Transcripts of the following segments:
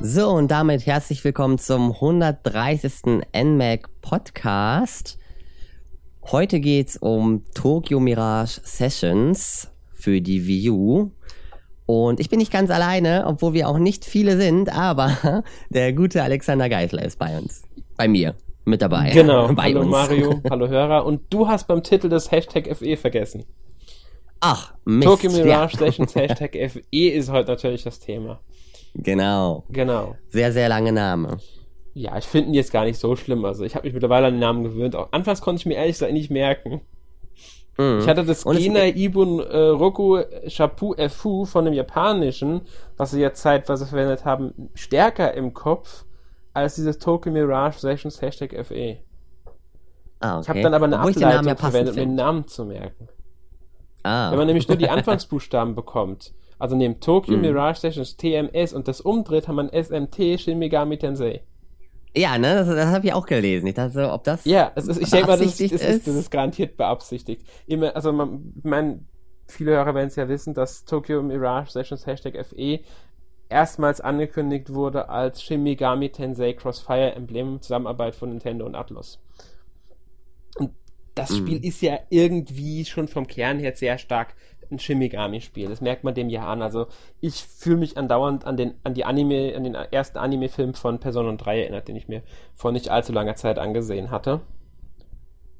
So, und damit herzlich willkommen zum 130. NMAC Podcast. Heute geht's um Tokyo Mirage Sessions für die Wii U. Und ich bin nicht ganz alleine, obwohl wir auch nicht viele sind, aber der gute Alexander Geisler ist bei uns. Bei mir. Mit dabei. Genau. Bei hallo uns. Mario, hallo Hörer. Und du hast beim Titel das Hashtag FE vergessen. Ach, Mist. Tokyo Mirage ja. Sessions Hashtag FE ist heute natürlich das Thema. Genau. Genau. Sehr, sehr lange Name. Ja, ich finde ihn jetzt gar nicht so schlimm. Also ich habe mich mittlerweile an den Namen gewöhnt. Auch anfangs konnte ich mir ehrlich gesagt nicht merken. Mhm. Ich hatte das Und Gena Ibun äh, Roku Shapu Fu von dem Japanischen, was sie jetzt zeitweise verwendet haben, stärker im Kopf als dieses Tokyo Mirage Sessions Hashtag FE. Ah, okay. Ich habe dann aber eine Obwohl Ableitung verwendet, um den. Namen zu merken. Ah. Wenn man nämlich nur die Anfangsbuchstaben bekommt, also neben Tokyo Mhm. Mirage Sessions TMS und das umdreht, hat man SMT Shin Megami Tensei. Ja, ne, das, das habe ich auch gelesen. Ich dachte so, ob das. Ja, es ist, ich denke mal, das ist, ist, ist? das ist garantiert beabsichtigt. Immer, also man, mein, viele Hörer werden es ja wissen, dass Tokyo Mirage Sessions Hashtag FE erstmals angekündigt wurde als Shin Megami Tensei Crossfire Emblem Zusammenarbeit von Nintendo und Atlus. Und das Mhm. Spiel ist ja irgendwie schon vom Kern her sehr stark ein Shin Megami-Spiel. Das merkt man dem ja an. Also ich fühle mich andauernd an den, an die Anime, an den ersten Anime-Film von Persona 3 erinnert, den ich mir vor nicht allzu langer Zeit angesehen hatte.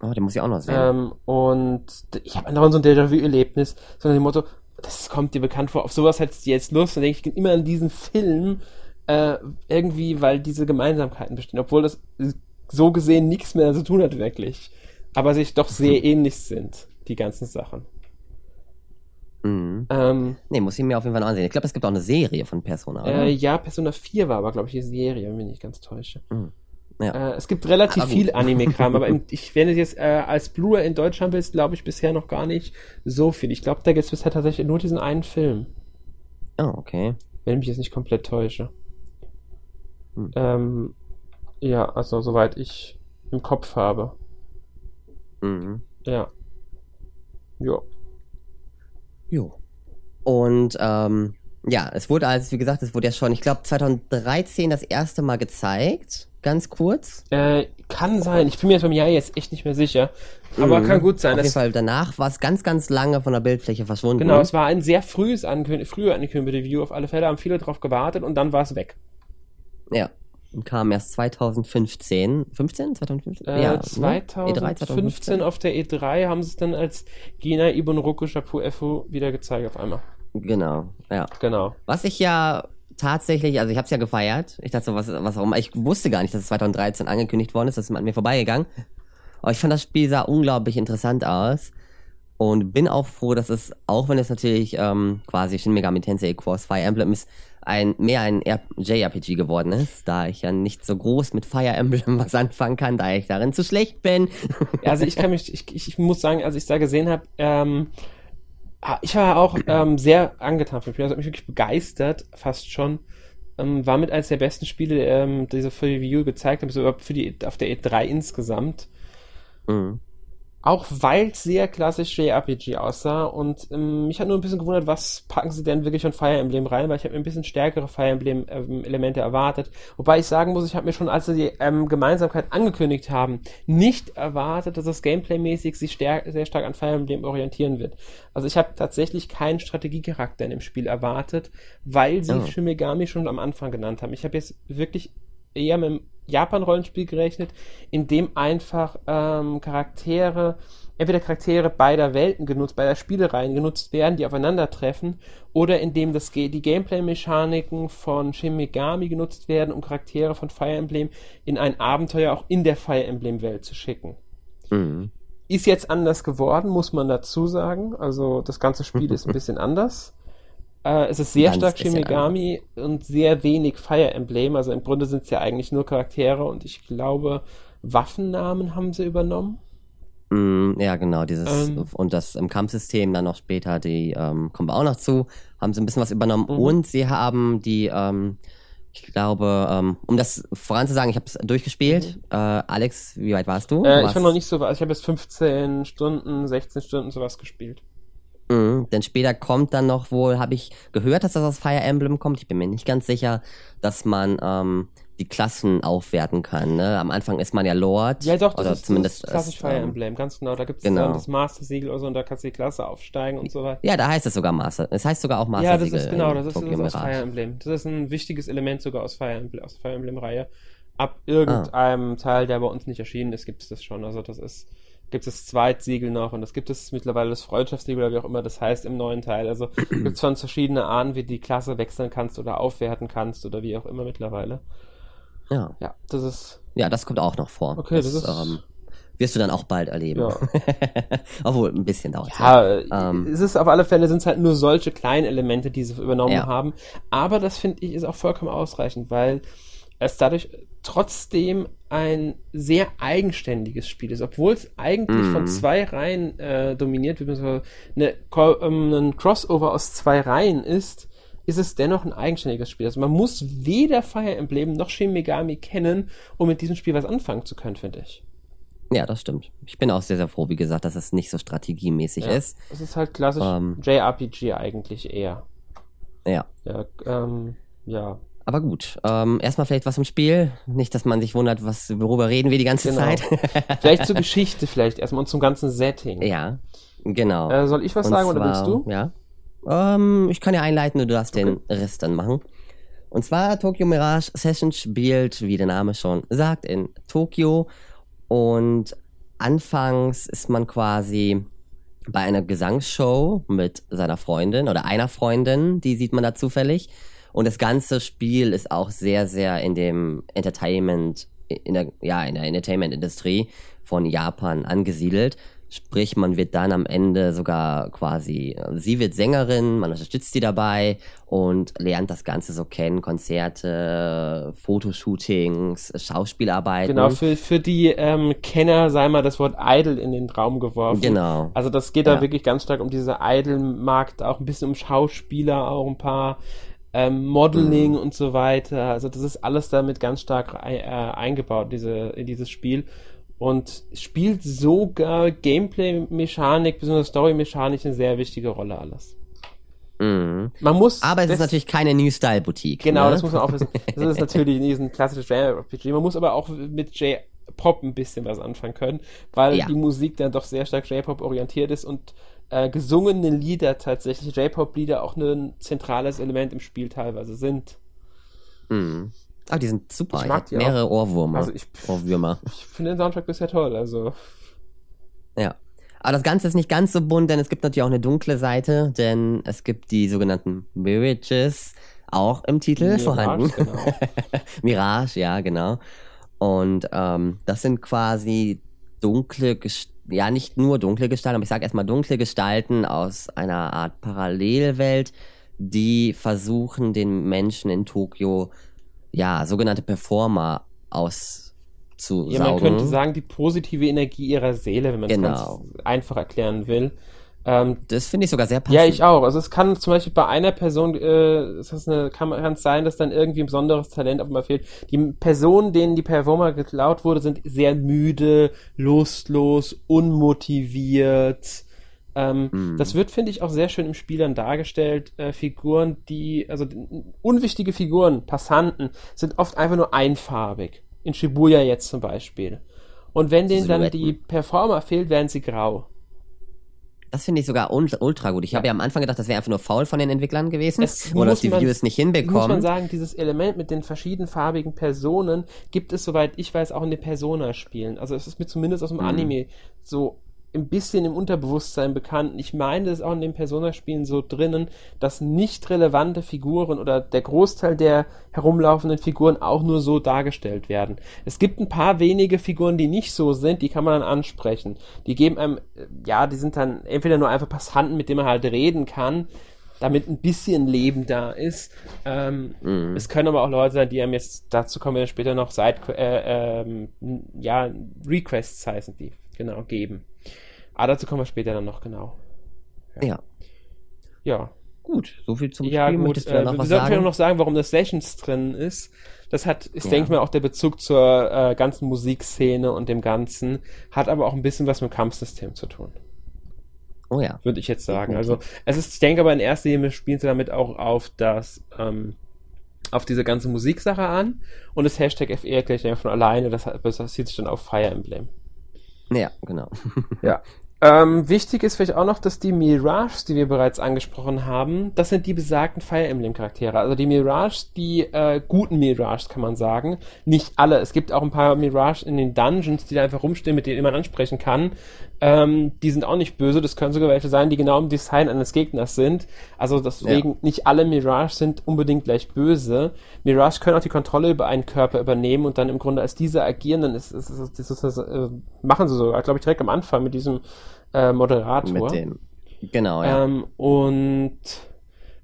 Oh, den muss ich auch noch sehen. Ähm, und ich habe andauernd so ein Déjà-vu-Erlebnis, sondern dem Motto, das kommt dir bekannt vor, auf sowas hättest du jetzt Lust. Dann denke ich immer an diesen Film, äh, irgendwie, weil diese Gemeinsamkeiten bestehen, obwohl das so gesehen nichts mehr zu tun hat, wirklich. Aber sich doch sehr ähnlich sind, die ganzen Sachen. Mhm. Ähm, Nee, muss ich mir auf jeden Fall noch ansehen. Ich glaube, es gibt auch eine Serie von Persona, oder? äh, ja, Persona 4 war aber, glaube ich, die Serie, wenn ich mich nicht ganz täusche. Mhm. Ja. Äh, es gibt relativ Aber gut. viel Anime-Kram, aber ich wenn es jetzt äh, als Blu-ray in Deutschland ist, glaube ich bisher noch gar nicht so viel. Ich glaube, da gibt es bisher tatsächlich nur diesen einen Film, Oh, okay. wenn ich mich jetzt nicht komplett täusche. Hm. Ähm, ja, also soweit ich im Kopf habe. Mhm. Ja. Ja. Jo. Und ähm, ja, es wurde also, wie gesagt, es wurde ja schon, ich glaube, 2013 das erste Mal gezeigt. Ganz kurz. Äh, kann sein. Ich bin mir jetzt beim Jahr jetzt echt nicht mehr sicher. Aber Mhm. kann gut sein. Auf jeden Fall danach war es ganz, ganz lange von der Bildfläche verschwunden. Genau, es war ein sehr frühes Ankündigung, früher angekündigte Review. Auf alle Fälle haben viele drauf gewartet und dann war es weg. Ja. Kam erst 2015. 15? 2015? Äh, ja. ne? 2015 auf der E3 haben sie es dann als Gina Ibn Roku Shapu Efu wieder gezeigt auf einmal. Genau, ja. Genau. Was ich ja tatsächlich, also ich habe es ja gefeiert. Ich dachte so, was, was warum? Ich wusste gar nicht, dass es 2013 angekündigt worden ist. Das ist an mir vorbeigegangen. Aber ich fand das Spiel sah unglaublich interessant aus. Und bin auch froh, dass es, auch wenn es natürlich ähm, quasi Shin Megami Tensei Cross Fire Emblem ist, ein, mehr ein JRPG geworden ist, da ich ja nicht so groß mit Fire Emblem was anfangen kann, da ich darin zu schlecht bin. Also ich kann mich, ich, ich, muss sagen, als ich es da gesehen habe, ähm, ich war auch ähm, sehr angetan vom Spiel. Also hat mich wirklich begeistert, fast schon. Ähm, war mit eines der besten Spiele, ähm, die sie für die Wii U gezeigt haben, so überhaupt für die auf der E3 insgesamt. Mhm. Auch weil es sehr klassisch JRPG aussah und ähm, mich hat nur ein bisschen gewundert, was packen sie denn wirklich von Fire Emblem rein, weil ich habe mir ein bisschen stärkere Fire Emblem ähm, Elemente erwartet. Wobei ich sagen muss, ich habe mir schon, als sie die ähm, Gemeinsamkeit angekündigt haben, nicht erwartet, dass es gameplaymäßig sich stär sehr stark an Fire Emblem orientieren wird. Also ich habe tatsächlich keinen Strategiecharakter in dem Spiel erwartet, weil sie Oh. Shin Megami schon am Anfang genannt haben. Ich habe jetzt wirklich eher mit dem Japan-Rollenspiel gerechnet, in dem einfach ähm, Charaktere, entweder Charaktere beider Welten genutzt, beider Spielereien genutzt werden, die aufeinandertreffen, oder in dem das, die Gameplay-Mechaniken von Shin Megami genutzt werden, um Charaktere von Fire Emblem in ein Abenteuer auch in der Fire Emblem-Welt zu schicken. Mhm. Ist jetzt anders geworden, muss man dazu sagen. Also das ganze Spiel ist ein bisschen anders. Äh, es ist sehr Ganz stark Megami und sehr wenig Fire Emblem. Also im Grunde sind es ja eigentlich nur Charaktere und ich glaube, Waffennamen haben sie übernommen. Mm, Ja, genau, dieses Ähm. und das im Kampfsystem dann noch später, die ähm, kommen wir auch noch zu, haben sie ein bisschen was übernommen Mhm. und sie haben die, ähm, ich glaube, ähm, um das voranzusagen, ich habe es durchgespielt. Äh, Alex, wie weit warst du? Mhm. Äh, ich war noch nicht so weit. Ich habe jetzt 15 Stunden, 16 Stunden sowas gespielt. Mhm, denn später kommt dann noch wohl, habe ich gehört, dass das aus Fire Emblem kommt. Ich bin mir nicht ganz sicher, dass man ähm, die Klassen aufwerten kann. Ne? Am Anfang ist man ja Lord. Ja, doch, das oder ist, zumindest das ist klassisch ist, Fire ähm, Emblem, ganz genau. Da gibt es genau. das Master-Siegel oder so und da kannst du die Klasse aufsteigen und so weiter. Ja, da heißt es sogar Master. Es heißt sogar auch Master. Ja, das ist genau, das ist, das ist aus. Fire Emblem. Das ist ein wichtiges Element sogar aus Fire Emblem, aus der Fire Emblem-Reihe. Ab irgendeinem Teil, der bei uns nicht erschienen ist, gibt es das schon. Also das ist, gibt es das Zweitsiegel noch und das gibt es mittlerweile das Freundschaftssiegel oder wie auch immer das heißt im neuen Teil. Also gibt es schon verschiedene Arten, wie du die Klasse wechseln kannst oder aufwerten kannst oder wie auch immer mittlerweile. Ja. Ja, das ist, ja, das kommt auch noch vor. Okay, das ist- ähm, wirst du dann auch bald erleben. ja. Obwohl, ein bisschen dauert Ja, Ähm. es ist auf alle Fälle sind es halt nur solche kleinen Elemente, die sie übernommen Ja. haben. Aber das finde ich ist auch vollkommen ausreichend, weil es dadurch trotzdem ein sehr eigenständiges Spiel ist, obwohl es eigentlich Mhm. von zwei Reihen äh, dominiert wird, beziehungsweise eine, ähm, ein Crossover aus zwei Reihen ist, ist es dennoch ein eigenständiges Spiel. Also man muss weder Fire Emblem noch Shin Megami kennen, um mit diesem Spiel was anfangen zu können, finde ich. Ja, das stimmt. Ich bin auch sehr, sehr froh, wie gesagt, dass es nicht so strategiemäßig Ja. ist. Es ist halt klassisch Ähm. JRPG eigentlich eher. Ja. Ja, ähm, ja. Aber gut, ähm, erstmal vielleicht was im Spiel. Nicht, dass man sich wundert, was, worüber reden wir die ganze Genau. Zeit. Vielleicht zur Geschichte vielleicht erstmal und zum ganzen Setting. ja, genau. Äh, soll ich was Und sagen oder zwar- willst du? Ja. Ähm, ich kann ja einleiten und du darfst den Rest dann machen. Und zwar Tokyo Mirage Session spielt, wie der Name schon sagt, in Tokio. Und anfangs ist man quasi bei einer Gesangsshow mit seiner Freundin oder einer Freundin, die sieht man da zufällig. Und das ganze Spiel ist auch sehr, sehr in dem Entertainment, in der, ja, in der Entertainment-Industrie von Japan angesiedelt. Sprich, man wird dann am Ende sogar quasi, sie wird Sängerin, man unterstützt sie dabei und lernt das Ganze so kennen, Konzerte, Fotoshootings, Schauspielarbeiten. Genau, für, für die ähm, Kenner sei mal das Wort Idol in den Raum geworfen. Genau. Also das geht da Ja. wirklich ganz stark um diese Idol-Markt, auch ein bisschen um Schauspieler, auch ein paar ähm, Modeling Mhm. und so weiter. Also das ist alles damit ganz stark äh, eingebaut, diese, in dieses Spiel. Und spielt sogar Gameplay-Mechanik bzw. Story-Mechanik eine sehr wichtige Rolle alles. Mhm. Man muss. Aber es ist natürlich keine New Style Boutique. Genau, ne? das muss man auch wissen. Das ist natürlich nicht ein klassisches JRPG. Man muss aber auch mit J-Pop ein bisschen was anfangen können, weil Ja. die Musik dann doch sehr stark J-Pop orientiert ist und äh, gesungene Lieder tatsächlich, J-Pop-Lieder auch ein zentrales Element im Spiel teilweise sind. Mhm. Ah, die sind super. Ich mag die mehrere Ohrwürmer. Also ich, Ohrwürmer. ich finde den Soundtrack bisher toll, also. Ja. Aber das Ganze ist nicht ganz so bunt, denn es gibt natürlich auch eine dunkle Seite, denn es gibt die sogenannten Mirages, auch im Titel Mirage, vorhanden. genau. Mirage, ja, genau. Und ähm, das sind quasi dunkle, Ges- ja nicht nur dunkle Gestalten, aber ich sage erstmal dunkle Gestalten aus einer Art Parallelwelt, die versuchen, den Menschen in Tokio, ja, sogenannte Performer auszusaugen. Ja, man könnte sagen, die positive Energie ihrer Seele, wenn man es Genau. ganz einfach erklären will. Ähm, das finde ich sogar sehr passend. Ja, ich auch. Also es kann zum Beispiel bei einer Person, äh, ist das eine, kann kann es sein, dass dann irgendwie ein besonderes Talent auf einmal fehlt. Die Personen, denen die Performer geklaut wurde, sind sehr müde, lustlos, unmotiviert. Ähm, Hm. Das wird, finde ich, auch sehr schön im Spiel dann dargestellt. Äh, Figuren, die, also unwichtige Figuren, Passanten, sind oft einfach nur einfarbig. In Shibuya jetzt zum Beispiel. Und wenn denen dann die Performer fehlt, werden sie grau. Das finde ich sogar ultra, gut. Ich habe ja am Anfang gedacht, das wäre einfach nur faul von den Entwicklern gewesen. Es oder dass die man- Videos nicht muss man hinbekommen. sagen, dieses Element mit den verschiedenfarbigen Personen gibt es, soweit ich weiß, auch in den Persona-Spielen. Also es ist mir zumindest aus dem Mhm. Anime so ein bisschen im Unterbewusstsein bekannt. Ich meine, das ist auch in den Persona-Spielen so drinnen, dass nicht relevante Figuren oder der Großteil der herumlaufenden Figuren auch nur so dargestellt werden. Es gibt ein paar wenige Figuren, die nicht so sind, die kann man dann ansprechen. Die geben einem, äh, ja, die sind dann entweder nur einfach Passanten, mit denen man halt reden kann, damit ein bisschen Leben da ist. Ähm, Mhm. Es können aber auch Leute sein, die einem jetzt, dazu kommen wir später noch, Side, äh, ähm, ja, Requests heißen die, genau, geben. Aber dazu kommen wir später dann noch genau. ja. Ja, Gut, so viel zum ja Spiel. gut. Möchtest du Äh, noch wir was sollten vielleicht sagen? noch sagen, warum das Sessions drin ist. Das hat, ist, Ja. denke ich mal, auch der Bezug zur äh, ganzen Musikszene und dem Ganzen, hat aber auch ein bisschen was mit dem Kampfsystem zu tun. Oh ja. würde ich jetzt sagen. Definitiv. Also es ist, ich denke aber in erster Linie spielen sie damit auch auf das, ähm, auf diese ganze Musiksache an und das Hashtag FE erklärt ja von alleine, das basiert sich dann auf Fire Emblem. Ja, genau. Ja. Ähm, wichtig ist vielleicht auch noch, dass die Mirages, die wir bereits angesprochen haben, das sind die besagten Fire Emblem Charaktere. Also die Mirages, die äh, guten Mirages kann man sagen. Nicht alle. Es gibt auch ein paar Mirages in den Dungeons, die da einfach rumstehen, mit denen man ansprechen kann. Ähm, die sind auch nicht böse. Das können sogar welche sein, die genau im Design eines Gegners sind. Also deswegen Ja. nicht alle Mirages sind unbedingt gleich böse. Mirages können auch die Kontrolle über einen Körper übernehmen und dann im Grunde als diese agieren. Dann ist, ist, ist, ist, ist, ist, äh, machen sie sogar, glaube ich, direkt am Anfang mit diesem äh, Moderator. Mit dem. Genau, ja. Ähm, und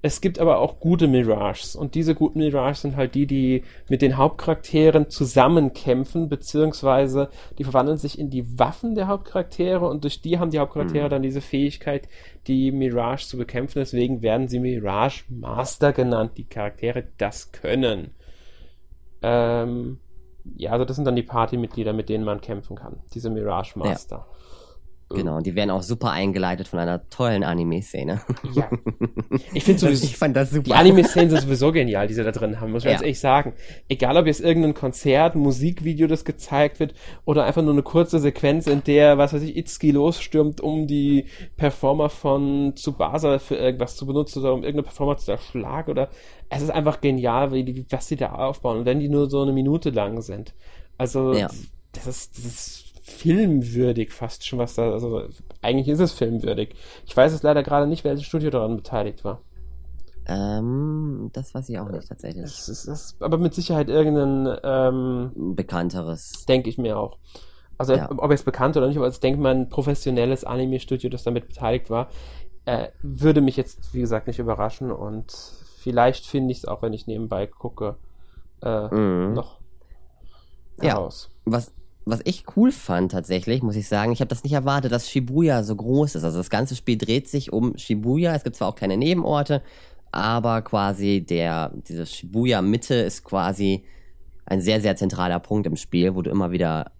es gibt aber auch gute Mirages. Und diese guten Mirages sind halt die, die mit den Hauptcharakteren zusammenkämpfen, beziehungsweise die verwandeln sich in die Waffen der Hauptcharaktere und durch die haben die Hauptcharaktere dann diese Fähigkeit, die Mirage zu bekämpfen. Deswegen werden sie Mirage Master genannt, die Charaktere, das können. Ähm, ja, also das sind dann die Partymitglieder, mit denen man kämpfen kann. Diese Mirage Master. Genau, und die werden auch super eingeleitet von einer tollen Anime-Szene. Ja. Ich finde sowieso, ich fand das super. Die Anime-Szenen sind sowieso genial, die sie da drin haben, muss man Ja. ganz ehrlich sagen. Egal, ob jetzt irgendein Konzert, ein Musikvideo, das gezeigt wird, oder einfach nur eine kurze Sequenz, in der, was weiß ich, Itsuki losstürmt, um die Performer von Tsubasa für irgendwas zu benutzen oder um irgendeine Performer zu erschlagen oder, es ist einfach genial, wie die, was sie da aufbauen. Und wenn die nur so eine Minute lang sind. Also, Ja. das ist, das ist filmwürdig fast schon, was da, also, eigentlich ist es filmwürdig. Ich weiß es leider gerade nicht, welches Studio daran beteiligt war. Ähm, das weiß ich auch nicht tatsächlich. Es ist, es ist aber mit Sicherheit irgendein, ähm, Bekannteres. denke ich mir auch. Also Ja. ob jetzt bekannt oder nicht, aber ich denke mal ein professionelles Anime-Studio, das damit beteiligt war, äh, würde mich jetzt, wie gesagt, nicht überraschen und vielleicht finde ich es auch, wenn ich nebenbei gucke, äh, Mhm. noch Ja. heraus. Was, was ich cool fand tatsächlich, muss ich sagen, ich habe das nicht erwartet, dass Shibuya so groß ist. Also das ganze Spiel dreht sich um Shibuya. Es gibt zwar auch kleine Nebenorte, aber quasi der, diese Shibuya-Mitte ist quasi ein sehr, sehr zentraler Punkt im Spiel, wo du immer wieder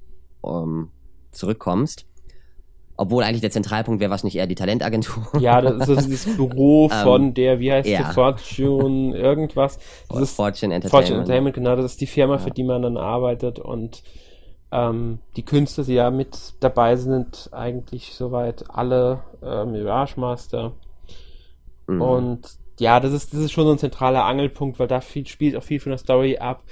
ähm, zurückkommst. Obwohl eigentlich der Zentralpunkt wäre wahrscheinlich eher die Talentagentur. Ja, das ist dieses Büro von der, wie heißt Ähm, ja. die, Fortune irgendwas. Das ist Fortune Entertainment. Fortune Entertainment, genau, das ist die Firma, für Ja. die man dann arbeitet und ähm, die Künstler, die ja mit dabei sind, eigentlich soweit alle äh, Mirage Master. Mhm. Und ja, das ist, das ist schon so ein zentraler Angelpunkt, weil da viel, spielt auch viel von der Story ab.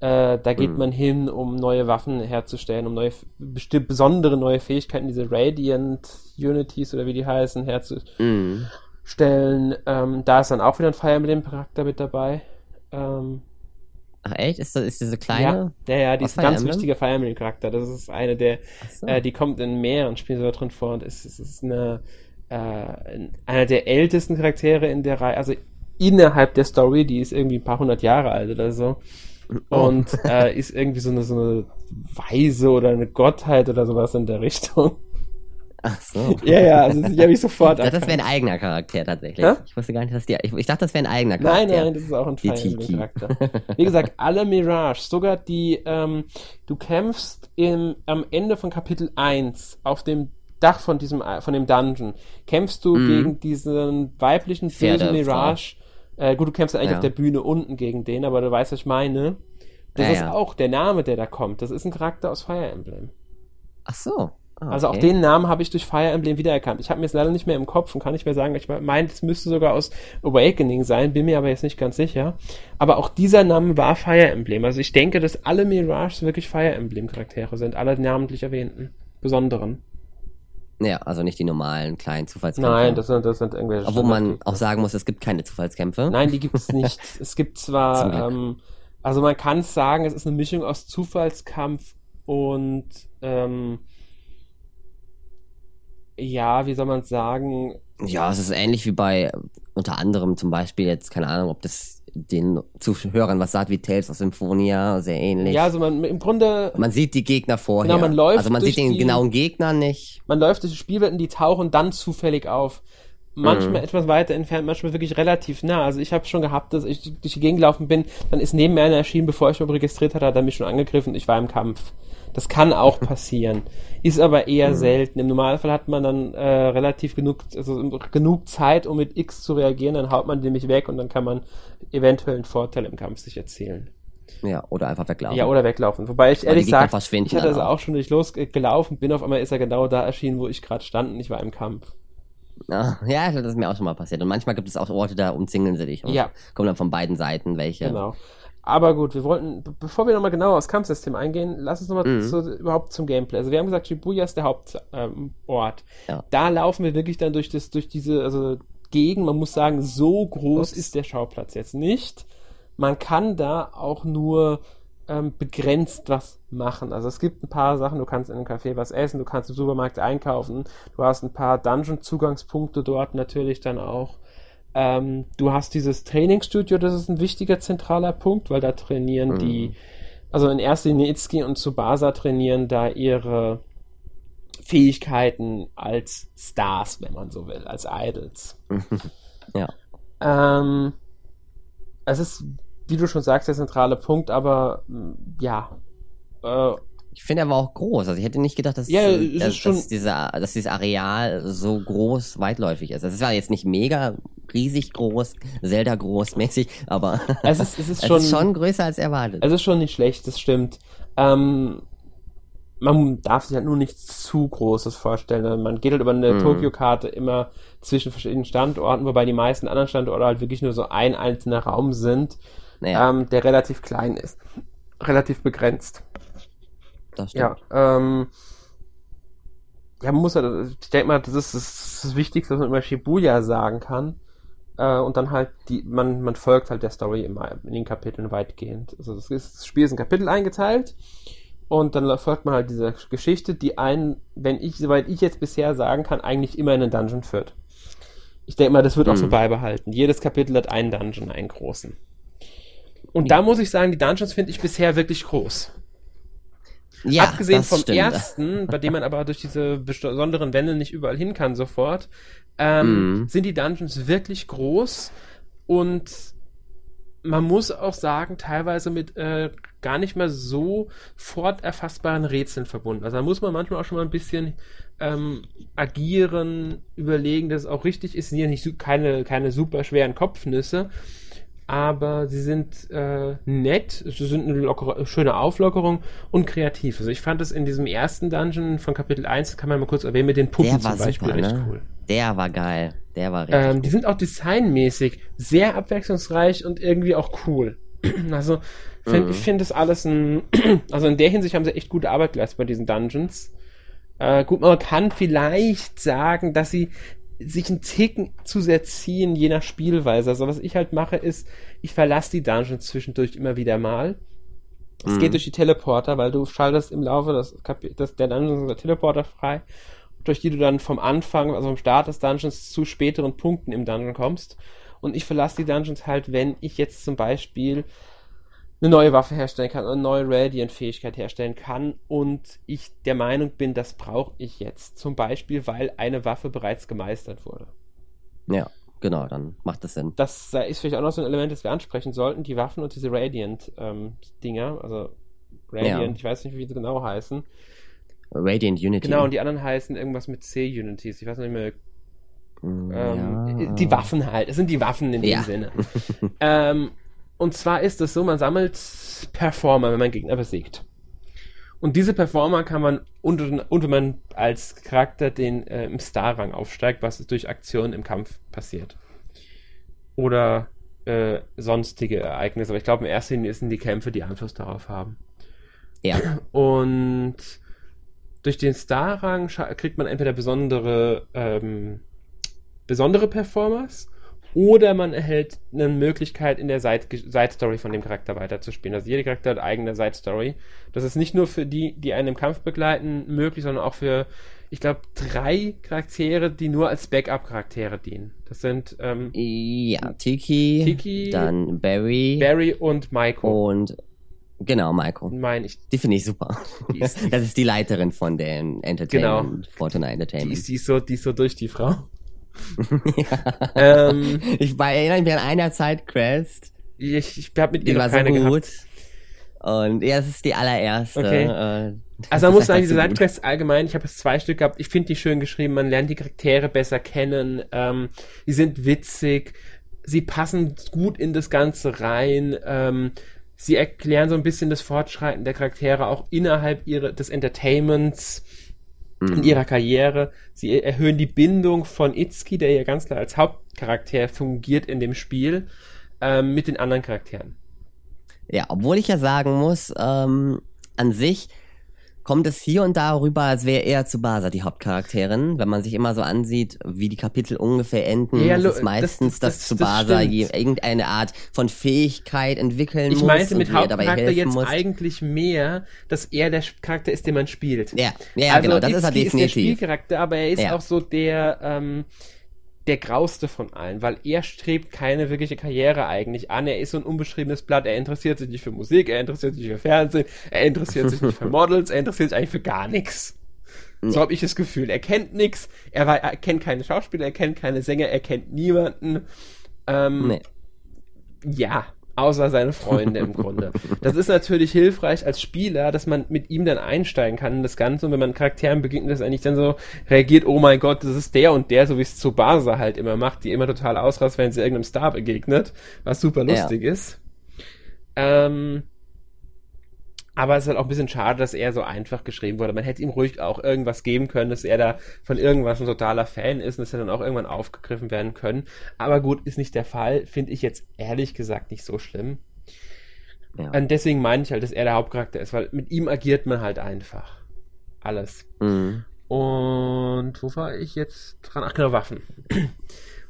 Äh, da geht Mhm. man hin, um neue Waffen herzustellen, um neue, bestimmt besondere neue Fähigkeiten, diese Radiant Unities oder wie die heißen, herzustellen. Mhm. Ähm, da ist dann auch wieder ein Fire Emblem Charakter mit dabei. Ähm, Ach echt? Ist, das, ist diese kleine? ja, ja, ja, die ist ein ganz wichtiger Fire Emblem Charakter. Das ist eine der, so. äh, die kommt in mehreren Spielen sogar drin vor und ist, ist, ist eine, äh, einer der ältesten Charaktere in der Reihe, also innerhalb der Story, die ist irgendwie ein paar hundert Jahre alt oder so. Oh. Und äh, ist irgendwie so eine, so eine Weise oder eine Gottheit oder sowas in der Richtung. Ach so. ja, ja, also die habe ich sofort Ich dachte, das wäre ein eigener Charakter tatsächlich. Hä? Ich wusste gar nicht, dass die. Ich, ich dachte, das wäre ein eigener Nein, Charakter. nein, das ist auch ein. Charakter. Wie gesagt, alle Mirage, sogar die, ähm, du kämpfst im, am Ende von Kapitel 1 auf dem Dach von diesem, von dem Dungeon, kämpfst du Mhm. gegen diesen weiblichen bösen. Mirage. Äh, gut, du kämpfst eigentlich Ja. auf der Bühne unten gegen den, aber du weißt, was ich meine. Das Ja, ist ja. auch der Name, der da kommt. Das ist ein Charakter aus Fire Emblem. Ach so. Ah, Also auch okay. den Namen habe ich durch Fire Emblem wiedererkannt. Ich habe mir jetzt leider nicht mehr im Kopf und kann nicht mehr sagen. Ich meine, es müsste sogar aus Awakening sein, bin mir aber jetzt nicht ganz sicher. Aber auch dieser Name war Fire Emblem. Also ich denke, dass alle Mirages wirklich Fire Emblem Charaktere sind, alle namentlich erwähnten, besonderen. Ja, also nicht die normalen kleinen Zufallskämpfe. Nein, das sind, das sind irgendwelche. Obwohl man auch sagen muss, es gibt keine Zufallskämpfe. Nein, die gibt es nicht. es gibt zwar, ähm, also man kann sagen, es ist eine Mischung aus Zufallskampf und ähm, ja, wie soll man sagen, Ja, es ist ähnlich wie bei unter anderem zum Beispiel jetzt, keine Ahnung, ob das den Zuhörern was sagt, wie Tales of Symphonia, sehr ähnlich. ja, also man im Grunde man sieht die Gegner vorher. Genau, man läuft also man sieht den die- genauen Gegner nicht. man läuft durch die Spielwelten, die tauchen dann zufällig auf. manchmal etwas weiter entfernt, manchmal wirklich relativ nah. Also ich habe schon gehabt, dass ich durch die Gegend gelaufen bin, dann ist neben mir einer erschienen, bevor ich mich registriert hatte, hat er mich schon angegriffen und ich war im Kampf. Das kann auch passieren, ist aber eher selten. Im Normalfall hat man dann äh, relativ genug, also genug Zeit, um mit X zu reagieren, dann haut man nämlich weg und dann kann man eventuell einen Vorteil im Kampf sich erzielen. Ja, oder einfach weglaufen. Ja, oder weglaufen. Wobei ich ehrlich sage, verschwinden ich hatte also auch. auch schon durch losgelaufen, bin auf einmal ist er genau da erschienen, wo ich gerade stand und ich war im Kampf. Ah, Ja, das ist mir auch schon mal passiert. Und manchmal gibt es auch Orte, da umzingeln sie dich. Und Ja. Kommen dann von beiden Seiten welche. Genau. Aber gut, wir wollten, be- bevor wir nochmal genauer aufs Kampfsystem eingehen, lass uns nochmal Mhm. zu, überhaupt zum Gameplay. Also wir haben gesagt, Shibuya ist der Hauptort. Ähm. Ja. Da laufen wir wirklich dann durch das, durch diese, also Gegend, man muss sagen, so groß Ups. ist der Schauplatz jetzt nicht. Man kann da auch nur ähm, begrenzt was machen. Also es gibt ein paar Sachen, du kannst in einem Café was essen, du kannst im Supermarkt einkaufen, du hast ein paar Dungeon-Zugangspunkte dort natürlich dann auch. Ähm, du hast dieses Trainingsstudio, das ist ein wichtiger zentraler Punkt, weil da trainieren Mhm. die, also in erster Linie und Tsubasa trainieren da ihre Fähigkeiten als Stars, wenn man so will, als Idols. Ja. Ähm, es ist, wie du schon sagst, der zentrale Punkt, aber mh, ja. Äh, Ich finde er war auch groß. Also ich hätte nicht gedacht, dass, Ja, es dass, dass, dieser, dass dieses Areal so groß weitläufig ist. Also es war jetzt nicht mega riesig groß, Zelda groß mäßig, aber es ist, es ist es schon, ist schon größer als erwartet. es ist schon nicht schlecht, das stimmt. Ähm, man darf sich halt nur nichts zu Großes vorstellen. Man geht halt über eine Mhm. Tokio-Karte immer zwischen verschiedenen Standorten, wobei die meisten anderen Standorte halt wirklich nur so ein einzelner Raum sind, naja, ähm, der relativ klein ist. Relativ begrenzt. das stimmt. Ja, ähm, ja, man muss halt, ich denke mal, das ist das, das Wichtigste, was man über Shibuya sagen kann. Äh, und dann halt die, man, man folgt halt der Story immer in den Kapiteln weitgehend. Also das, ist, das Spiel ist in Kapitel eingeteilt und dann folgt man halt dieser Geschichte, die einen, wenn ich, soweit ich jetzt bisher sagen kann, eigentlich immer in einen Dungeon führt. Ich denke mal, das wird auch so Mhm. beibehalten. Jedes Kapitel hat einen Dungeon, einen großen. Und da muss ich sagen, die Dungeons finde ich bisher wirklich groß. Ja, Abgesehen das vom stimmt. ersten, bei dem man aber durch diese besonderen Wände nicht überall hin kann sofort, ähm, Mhm. sind die Dungeons wirklich groß und man muss auch sagen, teilweise mit äh, gar nicht mehr so forterfassbaren Rätseln verbunden. Also da muss man manchmal auch schon mal ein bisschen ähm, agieren, überlegen, dass es auch richtig ist. Sind ja nicht keine, keine super schweren Kopfnüsse, aber sie sind äh, nett, sie sind eine lockere, schöne Auflockerung und kreativ. Also ich fand es in diesem ersten Dungeon von Kapitel 1, kann man mal kurz erwähnen, mit den Puppen Der zum Beispiel super, ne? cool. Der war geil. Der war richtig Ähm, die sind auch designmäßig sehr abwechslungsreich und irgendwie auch cool. Also find, Mhm. ich finde das alles ein, also in der Hinsicht haben sie echt gute Arbeit geleistet bei diesen Dungeons. Äh, gut, man kann vielleicht sagen, dass sie sich einen Ticken zu sehr ziehen, je nach Spielweise. Also was ich halt mache, ist, ich verlasse die Dungeons zwischendurch immer wieder mal. Es Mhm. geht durch die Teleporter, weil du schaltest im Laufe des, des der Dungeons der Teleporter frei, durch die du dann vom Anfang, also vom Start des Dungeons zu späteren Punkten im Dungeon kommst. Und ich verlasse die Dungeons halt, wenn ich jetzt zum Beispiel eine neue Waffe herstellen kann eine neue Radiant-Fähigkeit herstellen kann und ich der Meinung bin, das brauche ich jetzt. Zum Beispiel, weil eine Waffe bereits gemeistert wurde. Ja, genau, dann macht das Sinn. Das ist vielleicht auch noch so ein Element, das wir ansprechen sollten, die Waffen und diese Radiant-Dinger, also Radiant, Ja. ich weiß nicht, wie sie genau heißen. Radiant Unity. Genau, und die anderen heißen irgendwas mit C-Unities, ich weiß nicht mehr. Mm, Ähm, ja. Die Waffen halt, es sind die Waffen in dem Ja. Sinne. ähm, und zwar ist es so, man sammelt Performer, wenn man Gegner besiegt. Und diese Performer kann man, und wenn man als Charakter den äh, im Star-Rang aufsteigt, was durch Aktionen im Kampf passiert. Oder äh, sonstige Ereignisse. Aber ich glaube, in erster Linie sind die Kämpfe, die Einfluss darauf haben. Ja, Und durch den Star-Rang kriegt man entweder besondere, ähm, besondere Performers oder man erhält eine Möglichkeit, in der Side- Side-Story von dem Charakter weiterzuspielen. Also jeder Charakter hat eigene Side-Story. Das ist nicht nur für die, die einen im Kampf begleiten, möglich, sondern auch für, ich glaube, drei Charaktere, die nur als Backup-Charaktere dienen. Das sind ähm, ja, Tiki, Tiki, dann Barry Barry und Maiko, und genau, Maiko. meine ich. Die finde ich super. Die ist- das ist die Leiterin von dem Entertainment, Fortuna Die Entertainment. ist, die, ist so, die ist so durch, die Frau. ja. Ähm, ich war, erinnere mich an einer Sidequest. ich ich habe mit ihr Die noch war so keine gut. gehabt. Und ja, es ist die allererste. Okay. Äh, das Also man muss sagen, diese. Sidequests allgemein, ich habe jetzt zwei Stück gehabt, ich finde die schön geschrieben, man lernt die Charaktere besser kennen, ähm, die sind witzig, sie passen gut in das Ganze rein, ähm, sie erklären so ein bisschen das Fortschreiten der Charaktere auch innerhalb ihre, des Entertainments in ihrer Karriere. Sie erhöhen die Bindung von Itsuki, der ja ganz klar als Hauptcharakter fungiert in dem Spiel, ähm, mit den anderen Charakteren. Ja, obwohl ich ja sagen muss, ähm, an sich kommt es hier und da rüber, als wäre eher Tsubasa die Hauptcharakterin. Wenn man sich immer so ansieht, wie die Kapitel ungefähr enden, Ja, ist meistens, das- dass das- das Tsubasa stimmt. je, irgendeine Art von Fähigkeit entwickeln Ich muss meinte und mit Hauptcharakter jetzt muss. eigentlich mehr, dass er der Charakter ist, den man spielt. Ja, ja, also genau, das ist er Itsuki ist der definitiv. Spielcharakter, aber er ist Ja. auch so der, ähm, der grauste von allen, weil er strebt keine wirkliche Karriere eigentlich an. Er ist so ein unbeschriebenes Blatt. Er interessiert sich nicht für Musik, er interessiert sich nicht für Fernsehen, er interessiert sich nicht für Models, er interessiert sich eigentlich für gar nichts. So habe ich das Gefühl. Er kennt nichts, er, er kennt keine Schauspieler, er kennt keine Sänger, er kennt niemanden. Ähm, Nee. ja, außer seine Freunde im Grunde. Das ist natürlich hilfreich als Spieler, dass man mit ihm dann einsteigen kann in das Ganze und wenn man Charakteren begegnet, dass eigentlich dann so reagiert, oh mein Gott, das ist der und der, so wie es Tsubasa halt immer macht, die immer total ausrast, wenn sie irgendeinem Star begegnet, was super Ja. lustig ist. Ähm, aber es ist halt auch ein bisschen schade, dass er so einfach geschrieben wurde. Man hätte ihm ruhig auch irgendwas geben können, dass er da von irgendwas ein totaler Fan ist und dass er dann auch irgendwann aufgegriffen werden können. Aber gut, ist nicht der Fall. Finde ich jetzt ehrlich gesagt nicht so schlimm. Ja. Und deswegen meine ich halt, dass er der Hauptcharakter ist, weil mit ihm agiert man halt einfach. Alles. Mhm. Und wo war ich jetzt dran? Ach genau, Waffen.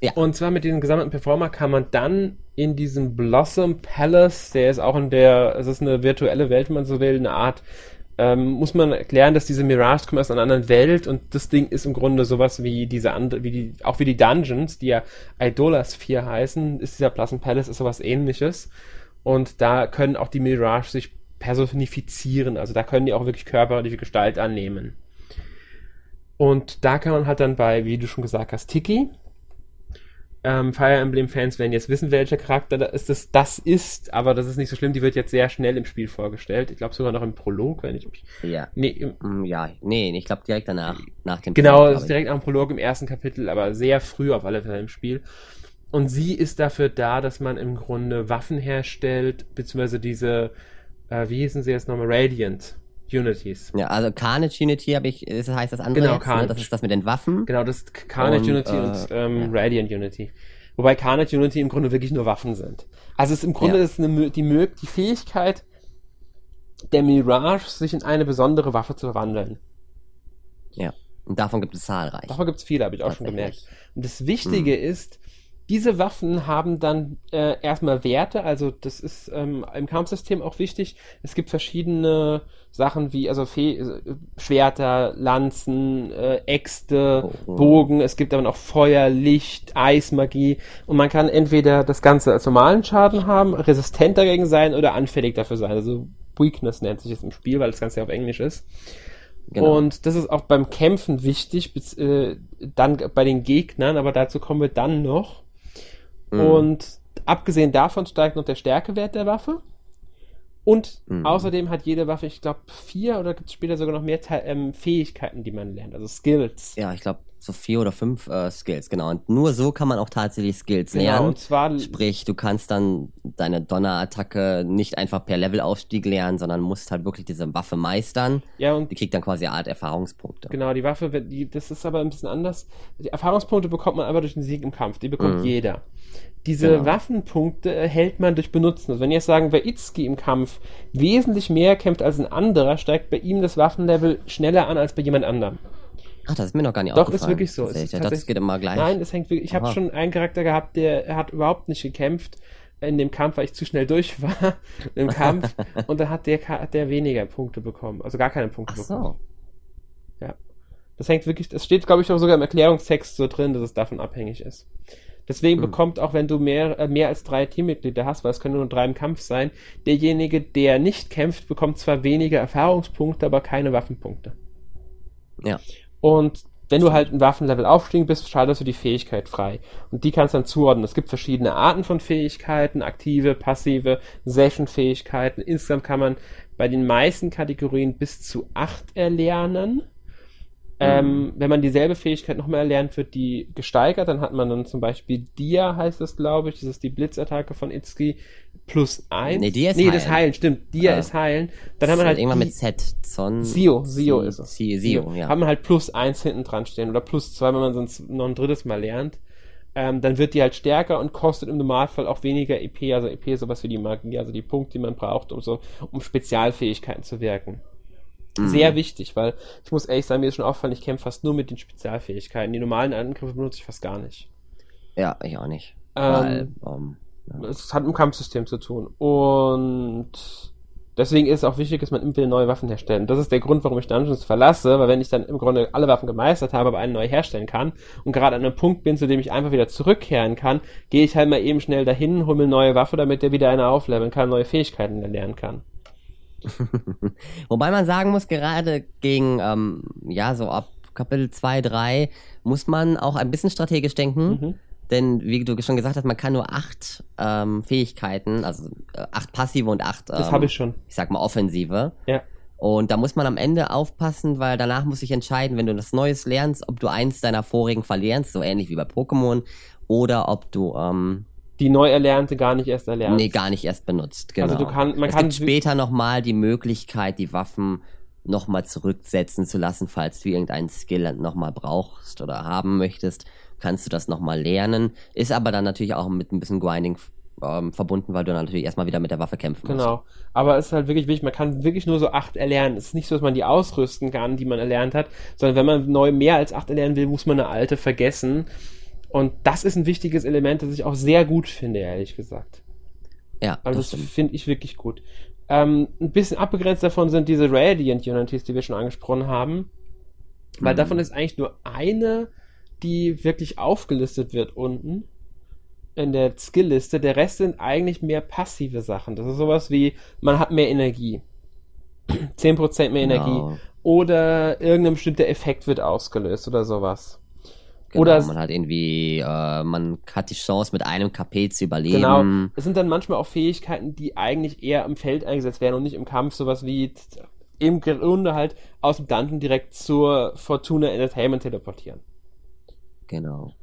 Ja. Und zwar mit diesem gesammelten Performer kann man dann in diesem Blossom Palace, der ist auch in der, es ist eine virtuelle Welt, wenn man so will, eine Art, ähm, muss man erklären, dass diese Mirage kommen aus einer anderen Welt und das Ding ist im Grunde sowas wie diese andere, wie die, auch wie die Dungeons, die ja Idolas 4 heißen, ist dieser Blossom Palace, ist sowas ähnliches. Und da können auch die Mirage sich personifizieren, also da können die auch wirklich körperliche Gestalt annehmen. Und da kann man halt dann bei, wie du schon gesagt hast, Tiki. Ähm, Fire Emblem-Fans werden jetzt wissen, welcher Charakter da ist das, das ist, aber das ist nicht so schlimm, die wird jetzt sehr schnell im Spiel vorgestellt. Ich glaube sogar noch im Prolog, wenn ich mich. Ja. Nee, Mm, Ja, nee, ich glaube direkt danach, nach dem Genau, Prolog, ist direkt am Prolog im ersten Kapitel, aber sehr früh auf alle Fälle im Spiel. Und sie ist dafür da, dass man im Grunde Waffen herstellt, beziehungsweise diese, äh, wie hießen sie jetzt nochmal, Radiant Unities. Ja, also Carnage Unity habe ich, das heißt das andere Genau, jetzt, ne? Carnage. Das ist das mit den Waffen. Genau, das ist Carnage Und, Unity äh, und ähm, ja. Radiant Unity. Wobei Carnage Unity im Grunde wirklich nur Waffen sind. Also es ist im Grunde Ja. ist eine, die, Mö- die Fähigkeit der Mirage, sich in eine besondere Waffe zu verwandeln. Ja. Und davon gibt es zahlreich. Davon gibt's viele, habe ich auch schon gemerkt. Und das Wichtige ist, diese Waffen haben dann äh, erstmal Werte, also das ist ähm, im Kampfsystem auch wichtig. Es gibt verschiedene Sachen wie also Fe äh, Schwerter, Lanzen, äh, Äxte, Oh. Bogen. Es gibt aber noch Feuer, Licht, Eismagie und man kann entweder das Ganze als normalen Schaden haben, resistent dagegen sein oder anfällig dafür sein. Also Weakness nennt sich es im Spiel, weil das Ganze ja auf Englisch ist. Genau. Und das ist auch beim Kämpfen wichtig, bis, äh, dann bei den Gegnern, aber dazu kommen wir dann noch. Mhm. Und abgesehen davon steigt noch der Stärkewert der Waffe. Und Mhm. außerdem hat jede Waffe, ich glaube, vier oder gibt es später sogar noch mehr Te ähm, Fähigkeiten, die man lernt, also Skills. ja, ich glaube so vier oder fünf äh, Skills, genau. Und nur so kann man auch tatsächlich Skills Genau, lernen. und zwar Sprich, du kannst dann deine Donnerattacke nicht einfach per Levelaufstieg lernen, sondern musst halt wirklich diese Waffe meistern. ja und Die kriegt dann quasi eine Art Erfahrungspunkte. Genau, die Waffe, die, das ist aber ein bisschen anders. Die Erfahrungspunkte bekommt man einfach durch den Sieg im Kampf. Die bekommt Mhm. jeder. Diese Genau. Waffenpunkte erhält man durch Benutzen. Also wenn ihr jetzt sagen, wer Itsuki im Kampf wesentlich mehr kämpft als ein anderer, steigt bei ihm das Waffenlevel schneller an als bei jemand anderem. Ach, das ist mir noch gar nicht Doch, aufgefallen. ist wirklich so. Es Tatsächlich. ist dachte, das geht immer gleich. Nein, das hängt wirklich. Ich habe schon einen Charakter gehabt, der hat überhaupt nicht gekämpft in dem Kampf, weil ich zu schnell durch war im Kampf. und dann hat der, hat der weniger Punkte bekommen. Also gar keine Punkte Ach bekommen. so. Das hängt wirklich, das steht, glaube ich, auch sogar im Erklärungstext so drin, dass es davon abhängig ist. Deswegen Hm. bekommt auch, wenn du mehr, äh, mehr als drei Teammitglieder hast, weil es können nur drei im Kampf sein, derjenige, der nicht kämpft, bekommt zwar weniger Erfahrungspunkte, aber keine Waffenpunkte. Ja. Und wenn du halt ein Waffenlevel aufstiegen bist, schaltest du die Fähigkeit frei. Und die kannst du dann zuordnen. Es gibt verschiedene Arten von Fähigkeiten, aktive, passive, Session-Fähigkeiten. Insgesamt kann man bei den meisten Kategorien bis zu acht erlernen. Ähm, wenn man dieselbe Fähigkeit nochmal erlernt, wird die gesteigert. Dann hat man dann zum Beispiel Dia, heißt es, glaube ich. Das ist die Blitzattacke von Itsuki plus eins. Nee, Dia ist nee, das Heilen. Heilen, stimmt. Dia Ja. ist Heilen. Dann haben wir halt irgendwann mit Z, Zon. Sio, Sio Si- ist es. Si- Sio, ja. Haben wir halt plus eins hinten dran stehen oder plus zwei, wenn man sonst noch ein drittes Mal lernt. Ähm, dann wird die halt stärker und kostet im Normalfall auch weniger EP. Also EP ist sowas wie die Magie, also die Punkte, die man braucht, um so, um Spezialfähigkeiten zu wirken. Mhm. Sehr wichtig, weil ich muss ehrlich sagen, mir ist schon aufgefallen, ich kämpfe fast nur mit den Spezialfähigkeiten. Die normalen Angriffe benutze ich fast gar nicht. Ja, ich auch nicht. Ähm, Weil, ähm, ja. Es hat mit dem Kampfsystem zu tun. Und deswegen ist es auch wichtig, dass man immer wieder neue Waffen herstellt. Und das ist der Grund, warum ich Dungeons verlasse, weil wenn ich dann im Grunde alle Waffen gemeistert habe, aber eine neue herstellen kann und gerade an einem Punkt bin, zu dem ich einfach wieder zurückkehren kann, gehe ich halt mal eben schnell dahin, hole mir eine neue Waffe, damit der wieder eine aufleveln kann, neue Fähigkeiten erlernen kann. Wobei man sagen muss, gerade gegen, ähm, ja, so ab Kapitel 2, 3 muss man auch ein bisschen strategisch denken. Mhm. Denn wie du schon gesagt hast, man kann nur acht ähm, Fähigkeiten, also äh, acht passive und acht, Das ähm, habe ich schon. ich sag mal, offensive. Ja. Und da muss man am Ende aufpassen, weil danach muss ich entscheiden, wenn du das Neues lernst, ob du eins deiner vorigen verlernst, so ähnlich wie bei Pokémon, oder ob du ähm, Die neu erlernte gar nicht erst erlernt. nee, gar nicht erst benutzt. Genau. Also du kann- man es kann- gibt später nochmal die Möglichkeit, die Waffen nochmal zurücksetzen zu lassen, falls du irgendeinen Skill nochmal brauchst oder haben möchtest, kannst du das nochmal lernen. Ist aber dann natürlich auch mit ein bisschen Grinding ähm, verbunden, weil du dann natürlich erstmal wieder mit der Waffe kämpfen musst. Genau. Aber es ist halt wirklich wichtig, man kann wirklich nur so acht erlernen. Es ist nicht so, dass man die ausrüsten kann, die man erlernt hat, sondern wenn man neu mehr als acht erlernen will, muss man eine alte vergessen. Und das ist ein wichtiges Element, das ich auch sehr gut finde, ehrlich gesagt. Ja, Also das das finde ich wirklich gut. Ähm, ein bisschen abgegrenzt davon sind diese Radiant Unities, die wir schon angesprochen haben. Weil Mhm. davon ist eigentlich nur eine, die wirklich aufgelistet wird unten in der Skill-Liste. Der Rest sind eigentlich mehr passive Sachen. Das ist sowas wie, man hat mehr Energie. 10% mehr Energie. Genau. Oder irgendein bestimmter Effekt wird ausgelöst oder sowas. Genau, Oder- man hat irgendwie, äh, man hat die Chance, mit einem KP zu überleben. Genau. Es sind dann manchmal auch Fähigkeiten, die eigentlich eher im Feld eingesetzt werden und nicht im Kampf. Sowas wie im Grunde halt aus dem Dungeon direkt zur Fortuna Entertainment teleportieren. Genau.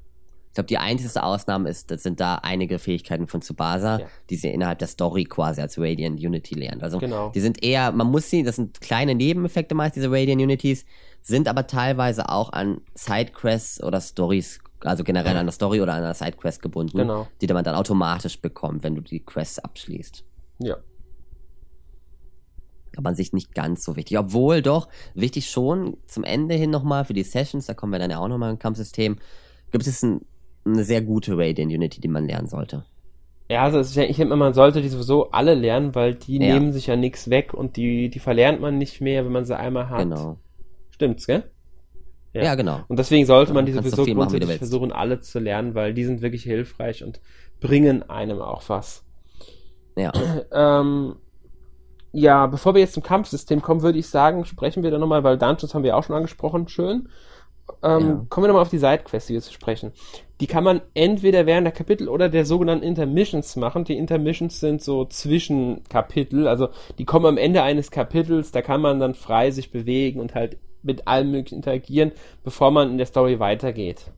Ich glaube, die einzige Ausnahme ist, das sind da einige Fähigkeiten von Tsubasa, Ja. die sie innerhalb der Story quasi als Radiant Unity lernt. Also Genau. die sind eher, man muss sie, das sind kleine Nebeneffekte meist, diese Radiant Unities, sind aber teilweise auch an Sidequests oder Stories, also generell an einer Story oder an einer Sidequest gebunden, Genau. die man dann automatisch bekommt, wenn du die Quests abschließt. Ja. aber an sich nicht ganz so wichtig. Obwohl doch, wichtig schon, zum Ende hin nochmal für die Sessions, da kommen wir dann ja auch nochmal im Kampfsystem, gibt es ein, eine sehr gute Radiant Unity, die man lernen sollte. Ja, also ist ich denke, man sollte die sowieso alle lernen, weil die Ja. nehmen sich ja nichts weg und die, die verlernt man nicht mehr, wenn man sie einmal hat. Genau. Stimmt's, gell? Ja. Ja, genau. Und deswegen sollte man Ja, die kannst du sowieso machen, grundsätzlich willst. versuchen, alle zu lernen, weil die sind wirklich hilfreich und bringen einem auch was. Ja. Ähm, ja, bevor wir jetzt zum Kampfsystem kommen, würde ich sagen, sprechen wir da nochmal, weil Dungeons haben wir auch schon angesprochen, schön. Ähm, Ja. Kommen wir nochmal auf die Sidequests, die wir zu sprechen. Die kann man entweder während der Kapitel oder der sogenannten Intermissions machen. Die Intermissions sind so Zwischenkapitel, also die kommen am Ende eines Kapitels, da kann man dann frei sich bewegen und halt mit allem möglichen interagieren, bevor man in der Story weitergeht.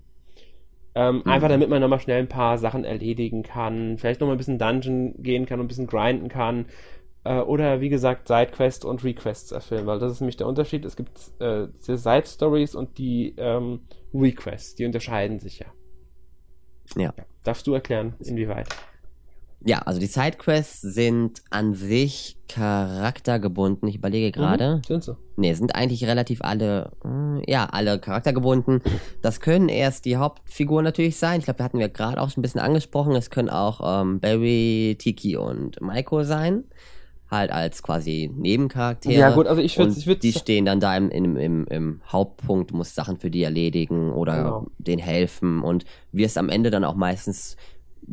Ähm, Mhm. Einfach damit man nochmal schnell ein paar Sachen erledigen kann, vielleicht nochmal ein bisschen Dungeon gehen kann und ein bisschen grinden kann. Äh, oder wie gesagt, Sidequests und Requests erfüllen, weil das ist nämlich der Unterschied. Es gibt äh, die Side-Stories und die ähm, Requests, die unterscheiden sich ja. Ja. Darfst du erklären, inwieweit? Ja, also die Sidequests sind an sich charaktergebunden. Ich überlege gerade. Mhm, sind so. Nee, sind eigentlich relativ alle, äh, ja, alle charaktergebunden. Das können erst die Hauptfiguren natürlich sein. Ich glaube, wir hatten wir gerade auch schon ein bisschen angesprochen. Es können auch ähm, Barry, Tiki und Maiko sein. Halt als quasi Nebencharaktere. Ja, gut, also ich würd- Und ich würd- Die stehen dann da im, im, im, im Hauptpunkt, du musst Sachen für die erledigen oder Genau. denen helfen und wirst am Ende dann auch meistens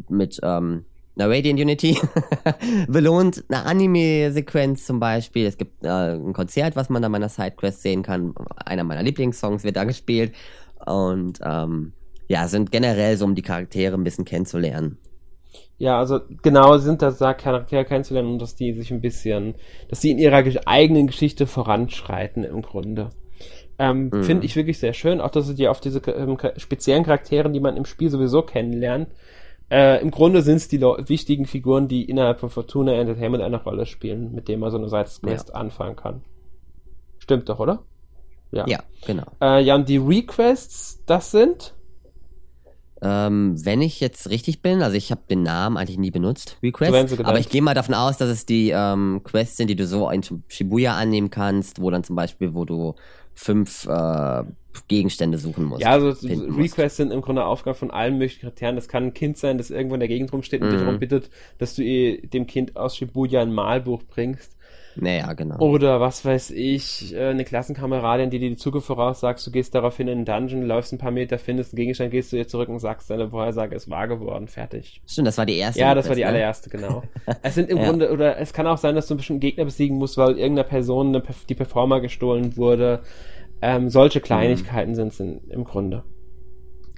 mit ähm, einer Radiant Unity belohnt. Eine Anime-Sequenz zum Beispiel. Es gibt äh, ein Konzert, was man an meiner Sidequest sehen kann. Einer meiner Lieblingssongs wird da gespielt. Und ähm, ja, sind generell so, um die Charaktere ein bisschen kennenzulernen. Ja, also genau sind das da Charaktere kennenzulernen und dass die sich ein bisschen, dass die in ihrer eigenen Geschichte voranschreiten im Grunde. Ähm, mhm. Finde ich wirklich sehr schön, auch dass sie dir auf diese ähm, speziellen Charakteren, die man im Spiel sowieso kennenlernt, äh, im Grunde sind es die wichtigen Figuren, die innerhalb von Fortuna Entertainment eine Rolle spielen, mit denen man so eine Seitenquest ja. anfangen kann. Stimmt doch, oder? Ja, ja genau. Äh, ja, und die Requests, das sind? Ähm, wenn ich jetzt richtig bin, also ich habe den Namen eigentlich nie benutzt, Request, aber ich gehe mal davon aus, dass es die ähm, Quests sind, die du so in Shibuya annehmen kannst, wo dann zum Beispiel, wo du fünf äh, Gegenstände suchen musst. Ja, also Requests musst. sind im Grunde Aufgaben von allen möglichen Charakteren. Das kann ein Kind sein, das irgendwo in der Gegend rumsteht und mhm. dich darum bittet, dass du dem Kind aus Shibuya ein Malbuch bringst. Naja, genau. Oder was weiß ich, äh, eine Klassenkameradin, die dir die Zukunft voraussagst, du gehst daraufhin in den Dungeon, läufst ein paar Meter, findest einen Gegenstand, gehst du dir zurück und sagst, deine Vorhersage ist wahr geworden, fertig. Stimmt, das war die erste. Ja, das war die ne? allererste, genau. es sind im ja. Grunde, oder es kann auch sein, dass du einen bestimmten Gegner besiegen musst, weil irgendeiner Person eine, die Performer gestohlen wurde. Ähm, solche mhm. Kleinigkeiten mhm. sind es im Grunde.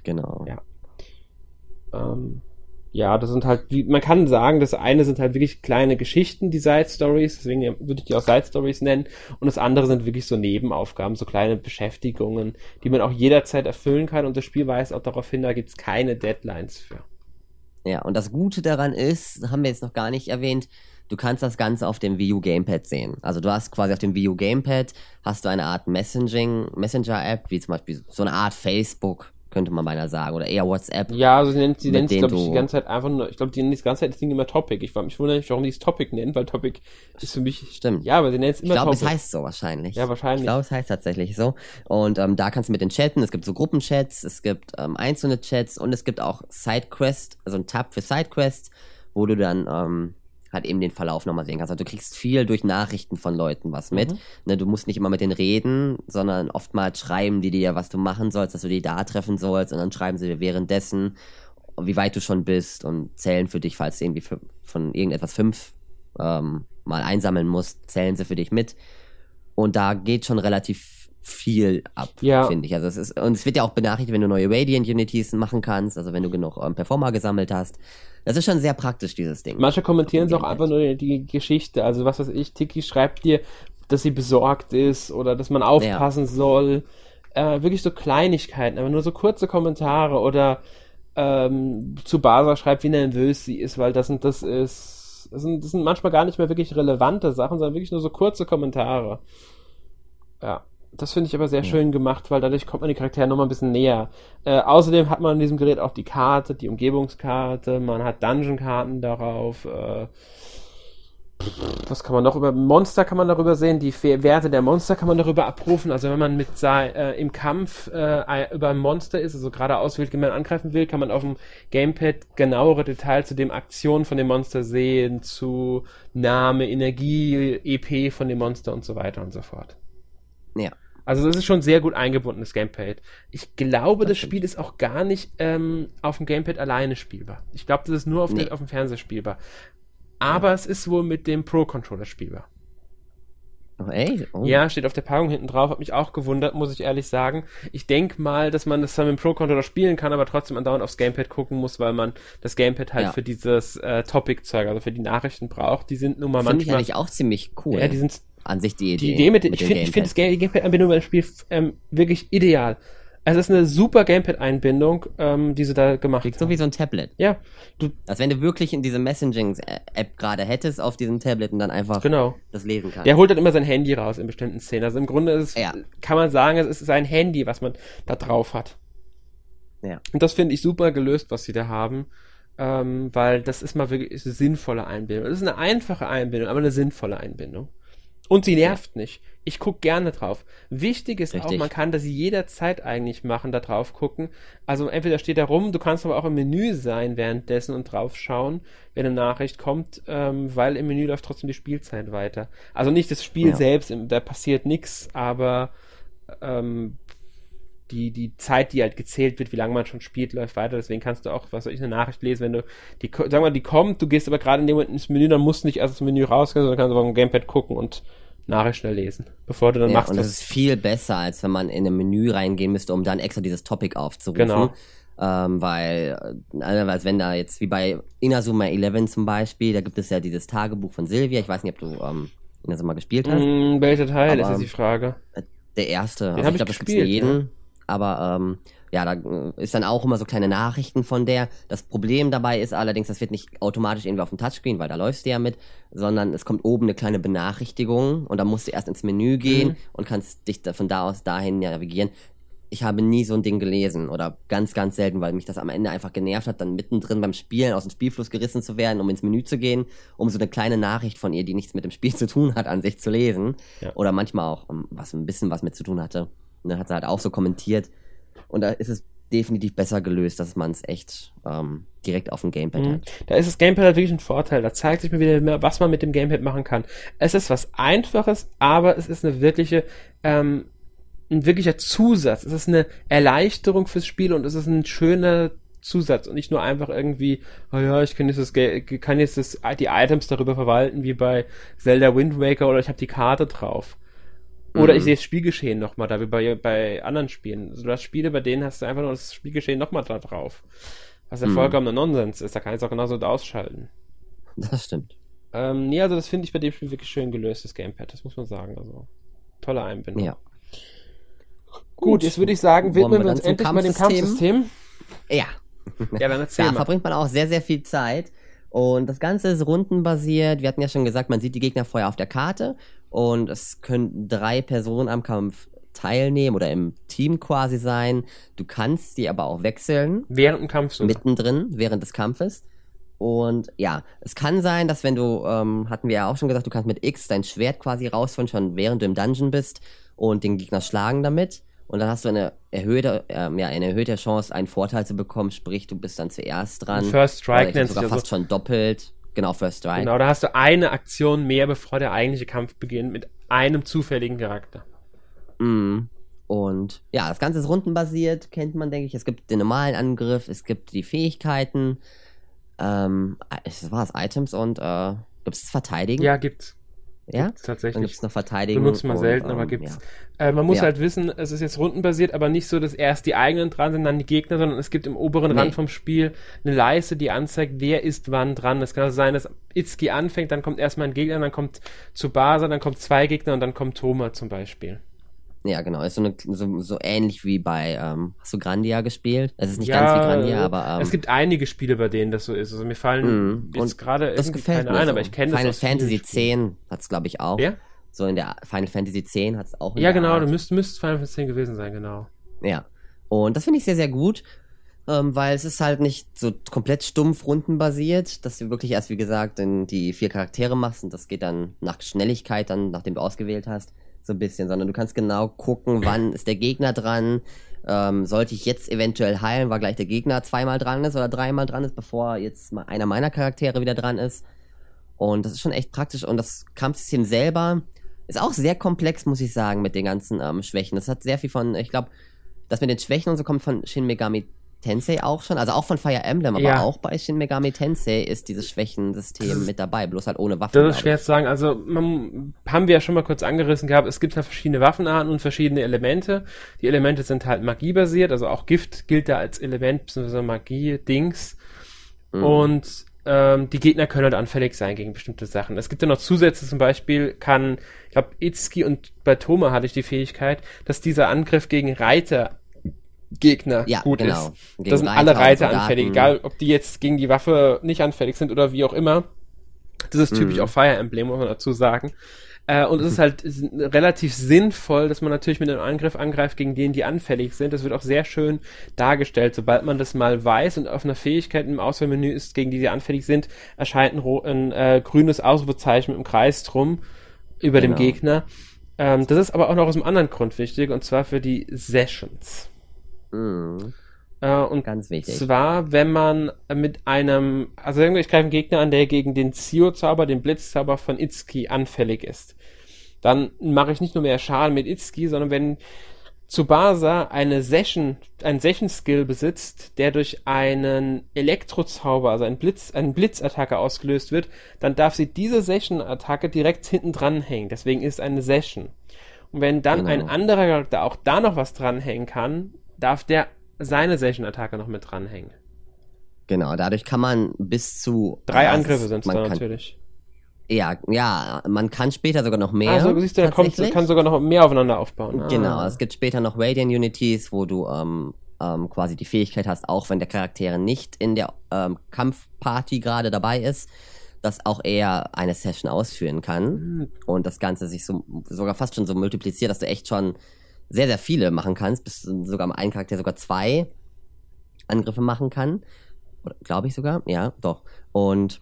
Genau. Ja. Ähm, ja, das sind halt, wie, man kann sagen, das eine sind halt wirklich kleine Geschichten, die Side Stories, deswegen würde ich die auch Side Stories nennen, und das andere sind wirklich so Nebenaufgaben, so kleine Beschäftigungen, die man auch jederzeit erfüllen kann und das Spiel weist auch darauf hin, da gibt's keine Deadlines für. Ja, und das Gute daran ist, haben wir jetzt noch gar nicht erwähnt, du kannst das Ganze auf dem Wii U Gamepad sehen. Also du hast quasi auf dem Wii U Gamepad hast du eine Art Messaging, Messenger-App, wie zum Beispiel so eine Art Facebook könnte man beinahe sagen. Oder eher WhatsApp. Ja, also sie nennt, sie nennt glaube ich, die ganze Zeit einfach nur, ich glaube, die nennt die ganze Zeit das Ding immer Topic. Ich frage mich wundern, warum die es Topic nennen, weil Topic ist für mich. Stimmt. Ja, aber sie nennt es immer ich glaub, Topic. Ich glaube, es heißt so wahrscheinlich. Ja, wahrscheinlich. Ich glaube, es heißt tatsächlich so. Und ähm, da kannst du mit den chatten. Es gibt so Gruppenchats, es gibt ähm, einzelne Chats und es gibt auch Sidequests, also ein Tab für Sidequests, wo du dann ähm, halt eben den Verlauf nochmal sehen kannst. Also du kriegst viel durch Nachrichten von Leuten was mit. Mhm. Ne, du musst nicht immer mit denen reden, sondern oftmals schreiben die dir, was du machen sollst, dass du die da treffen sollst und dann schreiben sie dir währenddessen, wie weit du schon bist und zählen für dich, falls du irgendwie von irgendetwas fünf ähm, mal einsammeln musst, zählen sie für dich mit. Und da geht schon relativ viel ab, ja. finde ich. Also es ist, und es wird ja auch benachrichtigt, wenn du neue Radiant Unities machen kannst, also wenn du genug ähm, Performer gesammelt hast. Das ist schon sehr praktisch, dieses Ding. Manche kommentieren es auch einfach nur die Geschichte. Also was weiß ich, Tiki schreibt dir, dass sie besorgt ist oder dass man aufpassen ja. soll. Äh, wirklich so Kleinigkeiten, aber nur so kurze Kommentare oder ähm, zu Basa schreibt, wie nervös sie ist, weil das und das ist. Das sind, das sind manchmal gar nicht mehr wirklich relevante Sachen, sondern wirklich nur so kurze Kommentare. Ja. Das finde ich aber sehr ja. schön gemacht, weil dadurch kommt man die Charaktere nochmal ein bisschen näher. Äh, außerdem hat man in diesem Gerät auch die Karte, die Umgebungskarte, man hat Dungeon-Karten darauf. Äh, was kann man noch über Monster kann man darüber sehen, die Werte der Monster kann man darüber abrufen. Also wenn man mit äh, im Kampf äh, über ein Monster ist, also gerade auswählt, wenn man angreifen will, kann man auf dem Gamepad genauere Details zu dem Aktionen von dem Monster sehen, zu Name, Energie, EP von dem Monster und so weiter und so fort. Ja. Also das ist schon sehr gut eingebundenes Gamepad. Ich glaube, das, das Spiel ist auch gar nicht ähm, auf dem Gamepad alleine spielbar. Ich glaube, das ist nur auf, nee. den, auf dem Fernseher spielbar. Aber ja. es ist wohl mit dem Pro-Controller spielbar. Oh, ey? Oh. Ja, steht auf der Packung hinten drauf. Hat mich auch gewundert, muss ich ehrlich sagen. Ich denke mal, dass man das dann mit dem Pro-Controller spielen kann, aber trotzdem andauernd aufs Gamepad gucken muss, weil man das Gamepad halt ja. für dieses äh, Topic-Zeug, also für die Nachrichten braucht. Die sind nun mal Find manchmal... Finde ich eigentlich auch ziemlich cool. Ja, die sind an sich die Idee. Die Idee mit, mit ich finde, ich finde das Gamepad-Anbindung beim Spiel ähm, wirklich ideal. Also es ist eine super Gamepad-Einbindung, ähm, die sie da gemacht Klingt haben. So wie so ein Tablet. Ja. Du, Als wenn du wirklich in diese Messaging-App gerade hättest auf diesem Tablet und dann einfach genau. das lesen kannst. Der holt dann immer sein Handy raus in bestimmten Szenen. Also im Grunde ist, ja. kann man sagen, es ist sein Handy, was man da drauf hat. Ja. Und das finde ich super gelöst, was sie da haben. Ähm, weil das ist mal wirklich eine sinnvolle Einbindung. Das ist eine einfache Einbindung, aber eine sinnvolle Einbindung. Und sie nervt ja. nicht. Ich gucke gerne drauf. Wichtig ist Richtig. auch, man kann das jederzeit eigentlich machen, da drauf gucken. Also entweder steht da rum, du kannst aber auch im Menü sein währenddessen und drauf schauen, wenn eine Nachricht kommt, ähm, weil im Menü läuft trotzdem die Spielzeit weiter. Also nicht das Spiel ja. selbst, da passiert nichts, aber ähm, die, die Zeit, die halt gezählt wird, wie lange man schon spielt, läuft weiter. Deswegen kannst du auch, was soll ich, eine Nachricht lesen, wenn du, die, sagen wir, die kommt, du gehst aber gerade in dem Moment ins Menü, dann musst du nicht erst ins Menü rausgehen, sondern kannst aber im Gamepad gucken und Nachricht schnell lesen, bevor du dann Ja, machst. und das ist viel besser, als wenn man in ein Menü reingehen müsste, um dann extra dieses Topic aufzurufen. Genau. Ähm, weil, äh, als wenn da jetzt, wie bei Inazuma 11 zum Beispiel, da gibt es ja dieses Tagebuch von Silvia. Ich weiß nicht, ob du ähm, Inazuma gespielt hast. Hm, welcher Teil ist jetzt die Frage? Der erste. hab Also ich glaube, das für gespielt, jeden. Aber ähm, ja, da äh, ist dann auch immer so kleine Nachrichten von der. Das Problem dabei ist allerdings, das wird nicht automatisch irgendwie auf dem Touchscreen, weil da läufst du ja mit, sondern es kommt oben eine kleine Benachrichtigung und dann musst du erst ins Menü gehen Mhm. und kannst dich da von da aus dahin navigieren. Ich habe nie so ein Ding gelesen oder ganz, ganz selten, weil mich das am Ende einfach genervt hat, dann mittendrin beim Spielen aus dem Spielfluss gerissen zu werden, um ins Menü zu gehen, um so eine kleine Nachricht von ihr, die nichts mit dem Spiel zu tun hat, an sich zu lesen. Ja. Oder manchmal auch, um, was ein bisschen was mit zu tun hatte. Dann hat sie halt auch so kommentiert. Und da ist es definitiv besser gelöst, dass man es echt ähm, direkt auf dem Gamepad Mhm. hat. Da ist das Gamepad halt wirklich ein Vorteil. Da zeigt sich mir wieder mehr, was man mit dem Gamepad machen kann. Es ist was Einfaches, aber es ist eine wirkliche, ähm, ein wirklicher Zusatz. Es ist eine Erleichterung fürs Spiel und es ist ein schöner Zusatz und nicht nur einfach irgendwie, oh ja, ich kann jetzt, das, kann jetzt das, die Items darüber verwalten, wie bei Zelda Wind Waker oder ich habe die Karte drauf. Oder Mhm. ich sehe das Spielgeschehen nochmal, da wie bei, bei anderen Spielen. Also du hast Spiele, bei denen hast du einfach nur das Spielgeschehen nochmal da drauf. Was ja Mhm. vollkommener Nonsens ist, da kann ich es auch genauso ausschalten. Das stimmt. Ähm, nee, also das finde ich bei dem Spiel wirklich schön gelöst, das Gamepad, das muss man sagen. Also, tolle Einbindung. Ja. Gut, jetzt würde ich sagen, widmen wir uns endlich mal dem Kampfsystem? Kampfsystem. Ja. Ja, dann erzähl Da mal. verbringt man auch sehr, sehr viel Zeit. Und das Ganze ist rundenbasiert. Wir hatten ja schon gesagt, man sieht die Gegner vorher auf der Karte und es können drei Personen am Kampf teilnehmen oder im Team quasi sein. Du kannst die aber auch wechseln, Während dem Kampf so. mittendrin, während des Kampfes. Und ja, es kann sein, dass wenn du, ähm, hatten wir ja auch schon gesagt, du kannst mit X dein Schwert quasi rausholen, schon während du im Dungeon bist und den Gegner schlagen damit. Und dann hast du eine erhöhte, ähm, ja, eine erhöhte Chance, einen Vorteil zu bekommen, sprich, du bist dann zuerst dran. First Strike nennt sogar sich fast also. schon doppelt. Genau, First Strike. Genau, da hast du eine Aktion mehr, bevor der eigentliche Kampf beginnt, mit einem zufälligen Charakter. Mm. Und ja, das Ganze ist rundenbasiert, kennt man, denke ich. Es gibt den normalen Angriff, es gibt die Fähigkeiten, ähm, es war es Items und äh, gibt es Verteidigen? Ja, gibt's. Ja? Gibt's Dann tatsächlich. gibt es noch Verteidigung. Benutzt man und, selten, ähm, aber gibt's. Ja. Äh, man muss Ja. halt wissen, es ist jetzt rundenbasiert, aber nicht so, dass erst die eigenen dran sind, dann die Gegner, sondern es gibt im oberen Nee. Rand vom Spiel eine Leiste, die anzeigt, wer ist wann dran. Es kann also sein, dass Itzki anfängt, dann kommt erstmal ein Gegner, dann kommt Tsubasa, dann kommt zwei Gegner und dann kommt Toma zum Beispiel. Ja, genau. Ist so, eine, so, so ähnlich wie bei, ähm, hast du Grandia gespielt? Es ist nicht Ja, ganz wie Grandia, aber ähm, es gibt einige Spiele, bei denen das so ist. Also mir fallen Mhm. jetzt gerade das gefällt keine mir ein, so. aber ich kenne das Final Fantasy. X hat es, glaube ich, auch. Ja? So in der Final Fantasy X hat es auch. Ja, genau, Art. du müsst, müsst Final Fantasy 10 gewesen sein, genau. Ja. Und das finde ich sehr, sehr gut, ähm, weil es ist halt nicht so komplett stumpf rundenbasiert, dass du wirklich erst, wie gesagt, in die vier Charaktere machst und das geht dann nach Schnelligkeit, dann, nachdem du ausgewählt hast, so ein bisschen, sondern du kannst genau gucken, wann ist der Gegner dran, ähm, sollte ich jetzt eventuell heilen, weil gleich der Gegner zweimal dran ist oder dreimal dran ist, bevor jetzt mal einer meiner Charaktere wieder dran ist. Und das ist schon echt praktisch. Und das Kampfsystem selber ist auch sehr komplex, muss ich sagen, mit den ganzen ähm, Schwächen. Das hat sehr viel von, ich glaube, das mit den Schwächen und so kommt von Shin Megami Tensei auch schon. Also auch von Fire Emblem, aber Ja. auch bei Shin Megami Tensei ist dieses Schwächensystem mit dabei, bloß halt ohne Waffen. Das ist schwer zu sagen. Also, man, haben wir ja schon mal kurz angerissen gehabt, es gibt halt verschiedene Waffenarten und verschiedene Elemente. Die Elemente sind halt magiebasiert, also auch Gift gilt da als Element, bzw. Magie-Dings. Mhm. Und ähm, die Gegner können halt anfällig sein gegen bestimmte Sachen. Es gibt ja noch Zusätze, zum Beispiel kann, ich glaube, Itsuki und bei Toma hatte ich die Fähigkeit, dass dieser Angriff gegen Reiter Gegner Ja, gut genau. ist. Gegen Da sind Reiter alle Reiter anfällig, egal ob die jetzt gegen die Waffe nicht anfällig sind oder wie auch immer. Das ist typisch Mhm. auch Fire Emblem, muss man dazu sagen. Äh, und es ist halt relativ sinnvoll, dass man natürlich mit einem Angriff angreift gegen den, die anfällig sind. Das wird auch sehr schön dargestellt. Sobald man das mal weiß und auf einer Fähigkeit im Auswahlmenü ist, gegen die die anfällig sind, erscheint ein, ein äh, grünes Ausrufezeichen mit einem Kreis drum über dem Genau. Gegner. Ähm, das ist aber auch noch aus einem anderen Grund wichtig, und zwar für die Sessions. Mhm. Äh, und Ganz wichtig. zwar, wenn man mit einem, also irgendwie, ich greife einen Gegner an, der gegen den Zio-Zauber, den Blitzzauber von Itsuki anfällig ist. Dann mache ich nicht nur mehr Schaden mit Itsuki, sondern wenn Tsubasa eine Session, einen Session-Skill besitzt, der durch einen Elektrozauber, also einen Blitz, einen Blitzattacke ausgelöst wird, dann darf sie diese Session-Attacke direkt hinten dranhängen. Deswegen ist es eine Session. Und wenn dann Genau. ein anderer Charakter auch da noch was dranhängen kann, darf der seine Session-Attacke noch mit dranhängen. Genau, dadurch kann man bis zu Drei also Angriffe sind es da natürlich. Ja, ja, man kann später sogar noch mehr. Also siehst du, da kommt, kann sogar noch mehr aufeinander aufbauen. Ah. Genau, es gibt später noch Radiant Unities, wo du ähm, ähm, quasi die Fähigkeit hast, auch wenn der Charakter nicht in der ähm, Kampfparty gerade dabei ist, dass auch er eine Session ausführen kann Hm, und das Ganze sich so sogar fast schon so multipliziert, dass du echt schon sehr, sehr viele machen kannst, bis sogar ein Charakter sogar zwei Angriffe machen kann. Glaube ich sogar, ja, doch. Und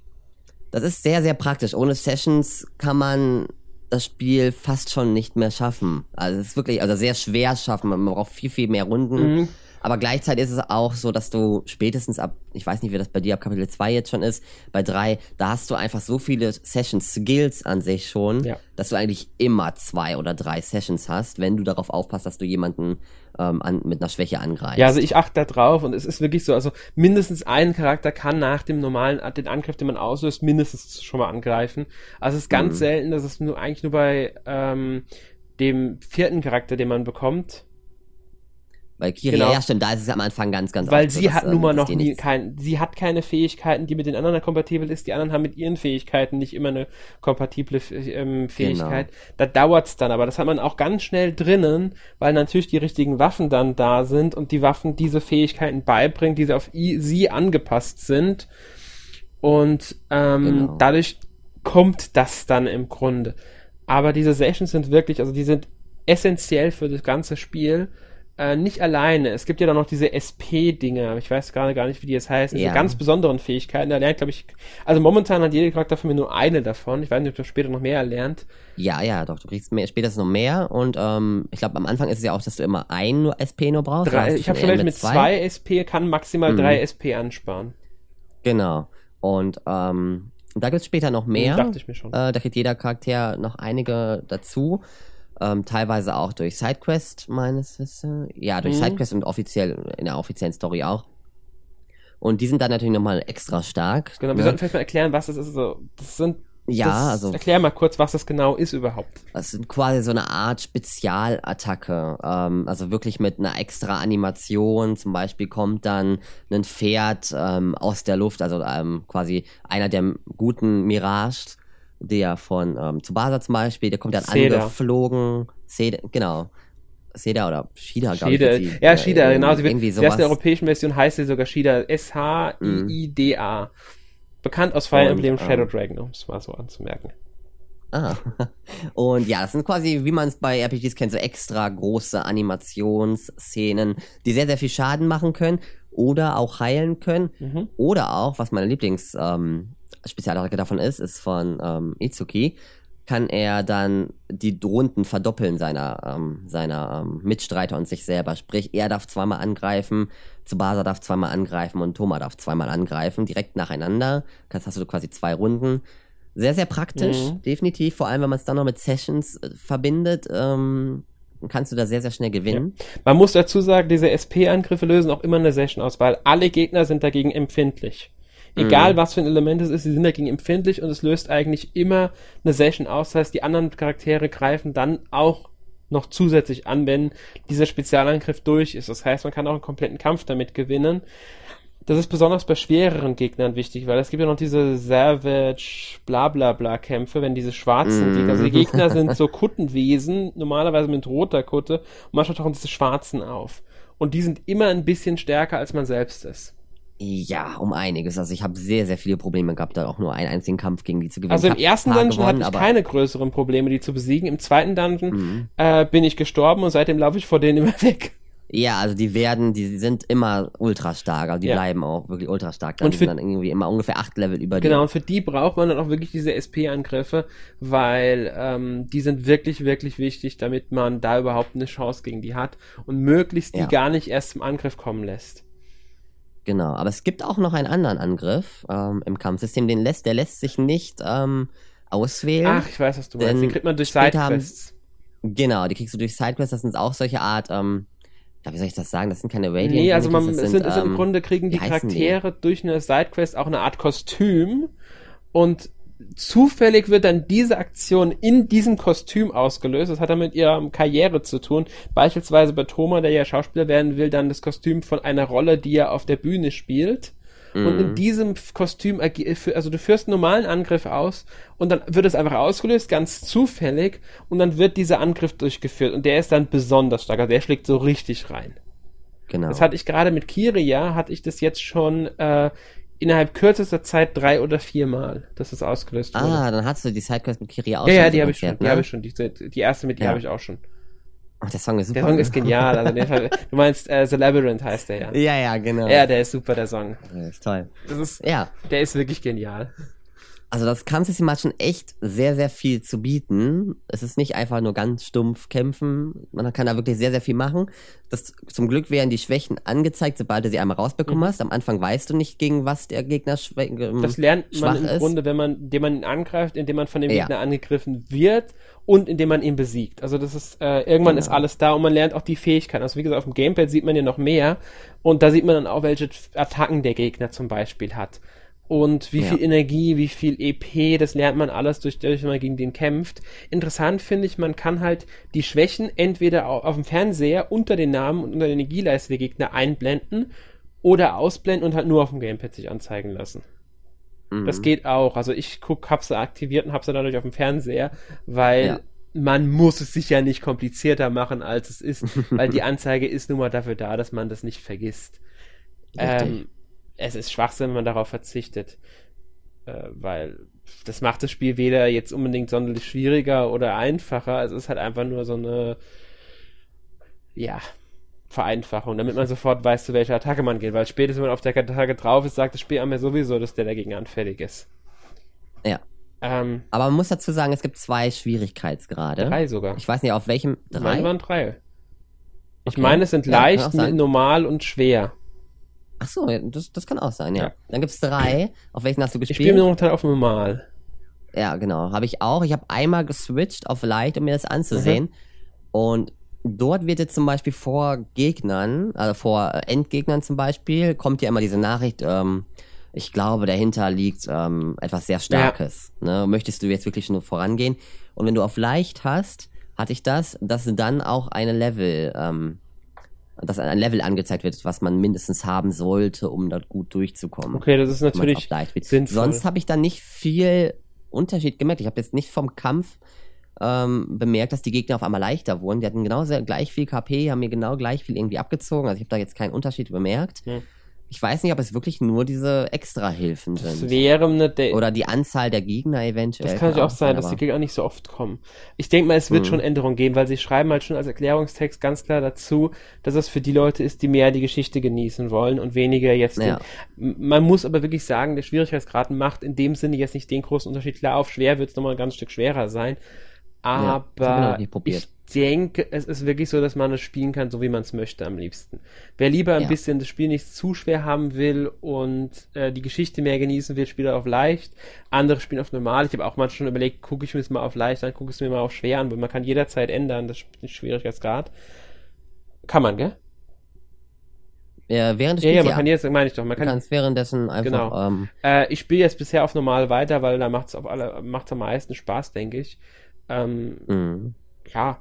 das ist sehr, sehr praktisch. Ohne Sessions kann man das Spiel fast schon nicht mehr schaffen. Also es ist wirklich, also sehr schwer schaffen. Man braucht viel, viel mehr Runden. Mhm. Aber gleichzeitig ist es auch so, dass du spätestens ab, ich weiß nicht, wie das bei dir ab Kapitel 2 jetzt schon ist, bei 3, da hast du einfach so viele Session-Skills an sich schon, Ja. dass du eigentlich immer zwei oder drei Sessions hast, wenn du darauf aufpasst, dass du jemanden ähm, an, mit einer Schwäche angreifst. Ja, also ich achte da drauf und es ist wirklich so, also mindestens ein Charakter kann nach dem normalen, den Angriff, den man auslöst, mindestens schon mal angreifen. Also es ist ganz Mhm. selten, dass es nur eigentlich nur bei ähm, dem vierten Charakter, den man bekommt, Bei Kiri, Genau. ja stimmt, da ist es am Anfang ganz, ganz weil so, sie dass, hat ähm, nun mal dass noch nie kein, sie hat keine Fähigkeiten, die mit den anderen kompatibel ist. Die anderen haben mit ihren Fähigkeiten nicht immer eine kompatible ähm, Fähigkeit. Genau. Da dauert's dann, aber das hat man auch ganz schnell drinnen, weil natürlich die richtigen Waffen dann da sind und die Waffen diese Fähigkeiten beibringen, die sie auf sie angepasst sind. Und ähm, Genau. dadurch kommt das dann im Grunde. Aber diese Sessions sind wirklich, also die sind essentiell für das ganze Spiel. Äh, nicht alleine. Es gibt ja dann noch diese SP-Dinge. Ich weiß gerade gar nicht, wie die jetzt heißen. Diese Ja. ganz besonderen Fähigkeiten. Da lernt, glaube ich, also momentan hat jeder Charakter von mir nur eine davon. Ich weiß nicht, ob du später noch mehr lernt. Ja, ja, doch, du kriegst mehr, später noch mehr und ähm, ich glaube, am Anfang ist es ja auch, dass du immer ein nur SP nur brauchst. Drei, ich habe schon welche mit zwei SP, kann maximal Mhm. drei SP ansparen. Genau. Und ähm, da gibt's später noch mehr. Dachte ich mir schon. Äh, da kriegt jeder Charakter noch einige dazu. Ähm, teilweise auch durch Sidequest, meines Wissens. Ja, durch Mhm. Sidequest und offiziell, in der offiziellen Story auch. Und die sind dann natürlich nochmal extra stark. Genau, wir ne? sollten vielleicht mal erklären, was das ist. Also, das sind. Ja, das, also Erklär mal kurz, was das genau ist überhaupt. Das ist quasi so eine Art Spezialattacke. Ähm, also wirklich mit einer extra Animation. Zum Beispiel kommt dann ein Pferd ähm, aus der Luft, also ähm, quasi einer der guten Mirage, der von ähm, Tsubasa zum Beispiel, der kommt dann Seda. angeflogen. Seda, genau. Seda oder Shida, glaube ich. Sie, Ja, äh, Shida, genau. Sie wird, in der sowas. europäischen Version heißt sie sogar Shida. S-H-I-I-D-A. Bekannt aus Fire Emblem ähm, Shadow Dragon, um es mal so anzumerken. Ah. Und ja, das sind quasi, wie man es bei RPGs kennt, so extra große Animationsszenen, die sehr, sehr viel Schaden machen können oder auch heilen können. Mhm. Oder auch, was meine Lieblings ähm, davon ist, ist von ähm, Itsuki, kann er dann die Runden verdoppeln seiner, ähm, seiner ähm, Mitstreiter und sich selber. Sprich, er darf zweimal angreifen, Tsubasa darf zweimal angreifen und Thoma darf zweimal angreifen, direkt nacheinander. Das hast du quasi zwei Runden. Sehr, sehr praktisch, Mhm. definitiv. Vor allem, wenn man es dann noch mit Sessions äh, verbindet, ähm, kannst du da sehr, sehr schnell gewinnen. Man muss dazu sagen, diese SP-Angriffe lösen auch immer eine Session aus, weil alle Gegner sind dagegen empfindlich. Egal Mhm. was für ein Element es ist, sie sind dagegen empfindlich und es löst eigentlich immer eine Session aus. Das heißt, die anderen Charaktere greifen dann auch noch zusätzlich an, wenn dieser Spezialangriff durch ist. Das heißt, man kann auch einen kompletten Kampf damit gewinnen. Das ist besonders bei schwereren Gegnern wichtig, weil es gibt ja noch diese Savage bla bla bla Kämpfe, wenn diese schwarzen Mhm. Gegner, also die Gegner sind so Kuttenwesen, normalerweise mit roter Kutte, und manchmal tauchen diese schwarzen auf. Und die sind immer ein bisschen stärker, als man selbst ist. Ja, um einiges. Also ich habe sehr, sehr viele Probleme gehabt, da auch nur einen einzigen Kampf gegen die zu gewinnen. Also im Ich ersten Dungeon hatte gewonnen, ich aber- keine größeren Probleme, die zu besiegen. Im zweiten Dungeon Mhm. äh, bin ich gestorben und seitdem laufe ich vor denen immer weg. Ja, also die werden, die sind immer ultra stark, also die Ja. bleiben auch wirklich ultra stark. Dann Und die für- sind dann irgendwie immer ungefähr acht Level über dir. Genau, und für die braucht man dann auch wirklich diese SP-Angriffe, weil ähm, die sind wirklich, wirklich wichtig, damit man da überhaupt eine Chance gegen die hat und möglichst die Ja. gar nicht erst zum Angriff kommen lässt. Genau, aber es gibt auch noch einen anderen Angriff ähm, im Kampfsystem, den lässt, der lässt sich nicht ähm, auswählen. Ach, ich weiß, was du meinst. Den kriegt man durch Sidequests. Genau, die kriegst du durch Sidequests. Das sind auch solche Art, ähm, ja, wie soll ich das sagen? Das sind keine Radiant Nee, also man, es das sind, es sind im ähm, Grunde kriegen die heißen die? Charaktere durch eine Sidequest auch eine Art Kostüm und zufällig wird dann diese Aktion in diesem Kostüm ausgelöst. Das hat dann mit ihrer Karriere zu tun. Beispielsweise bei Thoma, der ja Schauspieler werden will, dann das Kostüm von einer Rolle, die er auf der Bühne spielt. Und in Mhm. diesem Kostüm, für- also du führst einen normalen Angriff aus und dann wird es einfach ausgelöst, ganz zufällig, und dann wird dieser Angriff durchgeführt und der ist dann besonders stark. Also der schlägt so richtig rein. Genau. Das hatte ich gerade mit Kiria, hatte ich das jetzt schon äh, innerhalb kürzester Zeit drei oder viermal, dass es ausgelöst wurde. ah, dann hast du die Sidequest mit Kiri auch ja, schon ja, die habe ich schon, demonstriert, die ne? habe ich schon, die, die erste mit die Ja. habe ich auch schon. Oh, der Song ist super. Der Song ist genial, also den, du meinst äh, The Labyrinth heißt der ja. Ja, ja, genau. Ja, der ist super, der Song. Ja, ist toll. Das ist, Ja, der ist wirklich genial. Also das Kampfsystem hat schon echt sehr, sehr viel zu bieten. Es ist nicht einfach nur ganz stumpf kämpfen. Man kann da wirklich sehr, sehr viel machen. Das, zum Glück werden die Schwächen angezeigt, sobald du sie einmal rausbekommen Mhm. hast. Am Anfang weißt du nicht, gegen was der Gegner schwä ähm, Das lernt man schwach im ist. Grunde, wenn man, indem man ihn angreift, indem man von dem Ja. Gegner angegriffen wird und indem man ihn besiegt. Also das ist, äh, irgendwann Genau. ist alles da und man lernt auch die Fähigkeiten. Also wie gesagt, auf dem Gamepad sieht man ja noch mehr und da sieht man dann auch, welche Attacken der Gegner zum Beispiel hat. Und wie Ja. viel Energie, wie viel EP, das lernt man alles durch, durch wenn man gegen den kämpft. Interessant finde ich, man kann halt die Schwächen entweder au- auf dem Fernseher unter den Namen und unter der Energieleiste der Gegner einblenden oder ausblenden und halt nur auf dem Gamepad sich anzeigen lassen. Mhm. Das geht auch. Also ich guck, hab sie aktiviert und hab sie dadurch auf dem Fernseher, weil Ja. man muss es sich ja nicht komplizierter machen, als es ist, weil die Anzeige ist nun mal dafür da, dass man das nicht vergisst. Ähm, es ist Schwachsinn, wenn man darauf verzichtet. Äh, weil das macht das Spiel weder jetzt unbedingt sonderlich schwieriger oder einfacher. Es ist halt einfach nur so eine, ja, Vereinfachung, damit man sofort weiß, zu welcher Attacke man geht. Weil spätestens, wenn man auf der Attacke drauf ist, sagt das Spiel einem ja sowieso, dass der dagegen anfällig ist. Ja. Ähm, Aber man muss dazu sagen, es gibt zwei Schwierigkeitsgrade. drei sogar. Ich weiß nicht, auf welchem Meine drei. waren drei. Ich Okay. meine, es sind Ja, leicht, normal und schwer. Ach so, ja, das, das kann auch sein, ja. Ja. Dann gibt's drei. Auf welchen hast du Ich gespielt? spiele momentan auf normal. Ja, genau. Habe ich auch. Ich habe einmal geswitcht auf Light, um mir das anzusehen. Und dort wird jetzt zum Beispiel vor Gegnern, also vor Endgegnern zum Beispiel, kommt ja immer diese Nachricht, ähm, ich glaube, dahinter liegt ähm, etwas sehr Starkes. Ne? Möchtest du jetzt wirklich nur vorangehen? Und wenn du auf Leicht hast, hatte ich das, dass dann auch eine Level, ähm, dass ein Level angezeigt wird, was man mindestens haben sollte, um dort gut durchzukommen Okay, das ist natürlich sinnvoll. Sonst habe ich da nicht viel Unterschied gemerkt. Ich habe jetzt nicht vom Kampf ähm, bemerkt, dass die Gegner auf einmal leichter wurden. Die hatten genau sehr, gleich viel KP, haben mir genau gleich viel irgendwie abgezogen. Also ich habe da jetzt keinen Unterschied bemerkt. Hm. Ich weiß nicht, ob es wirklich nur diese Extra-Hilfen das sind. wäre eine De Oder die Anzahl der Gegner eventuell. Das kann natürlich auch sein, dass die Gegner nicht so oft kommen. Ich denke mal, es wird Mhm. schon Änderungen geben, weil sie schreiben halt schon als Erklärungstext ganz klar dazu, dass es für die Leute ist, die mehr die Geschichte genießen wollen und weniger jetzt Ja. den, Man muss aber wirklich sagen, der Schwierigkeitsgrad macht in dem Sinne jetzt nicht den großen Unterschied. Klar, auf schwer wird es nochmal ein ganz Stück schwerer sein. das Aber probiert. ich denke, es ist wirklich so, dass man es spielen kann, so wie man es möchte am liebsten. Wer lieber ein Ja. bisschen das Spiel nicht zu schwer haben will und äh, die Geschichte mehr genießen will, spielt er auf leicht. Andere spielen auf normal. Ich habe auch mal schon überlegt, gucke ich mir es mal auf leicht an, gucke es mir mal auf schwer an, weil man kann jederzeit ändern, das ist Schwierigkeitsgrad. Kann man, gell? Ja, während des Ja, ja, Spiels, man ja. kann jetzt, meine ich doch, man kann kannst währenddessen einfach, Genau. ähm, Äh, ich spiele jetzt bisher auf normal weiter, weil da macht es auf alle, macht's am meisten Spaß, denke ich. Ähm, mh. ja,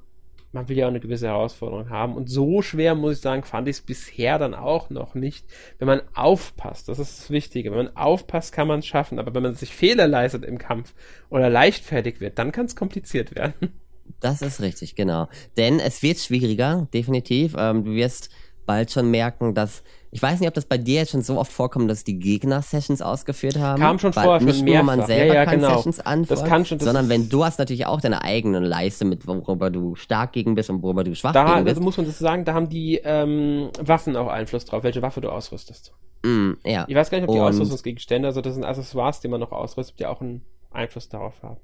man will ja auch eine gewisse Herausforderung haben. Und so schwer, muss ich sagen, fand ich es bisher dann auch noch nicht. Wenn man aufpasst, das ist das Wichtige. Wenn man aufpasst, kann man es schaffen. Aber wenn man sich Fehler leistet im Kampf oder leichtfertig wird, dann kann es kompliziert werden. Das ist richtig, genau. Denn es wird schwieriger, definitiv. Ähm, du wirst bald schon merken, dass ich weiß nicht, ob das bei dir jetzt schon so oft vorkommt, dass die Gegner Sessions ausgeführt haben. Kam schon vorher schon nicht nur man mehrfach. selber Ja, ja, kann genau. Sessions anfordern, Das kann schon, das sondern wenn du hast natürlich auch deine eigene Leiste mit worüber du stark gegen bist und worüber du schwach Da gegen bist. also muss man das sagen, da haben die ähm, Waffen auch Einfluss drauf, welche Waffe du ausrüstest. Mm, ja. Ich weiß gar nicht, ob die Und- Ausrüstungsgegenstände, also das sind Accessoires, die man noch ausrüstet, die auch einen Einfluss darauf haben.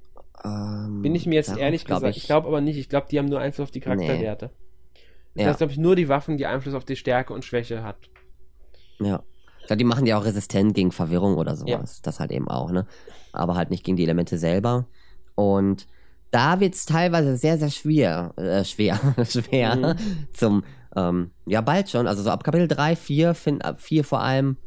Ähm, Bin ich mir jetzt ehrlich glaub gesagt, ich glaube aber nicht. Ich glaube, die haben nur Einfluss auf die Charakterwerte. Das Ja. heißt, glaube ich, nur die Waffen, die Einfluss auf die Stärke und Schwäche hat. Ja. Ich glaube, die machen die auch resistent gegen Verwirrung oder sowas. Das halt eben auch, ne? Aber halt nicht gegen die Elemente selber. Und da wird's teilweise sehr, sehr schwer, äh, schwer, schwer Mhm. zum, ähm, ja, bald schon, also so ab Kapitel 3, 4, find, ab 4 vor allem,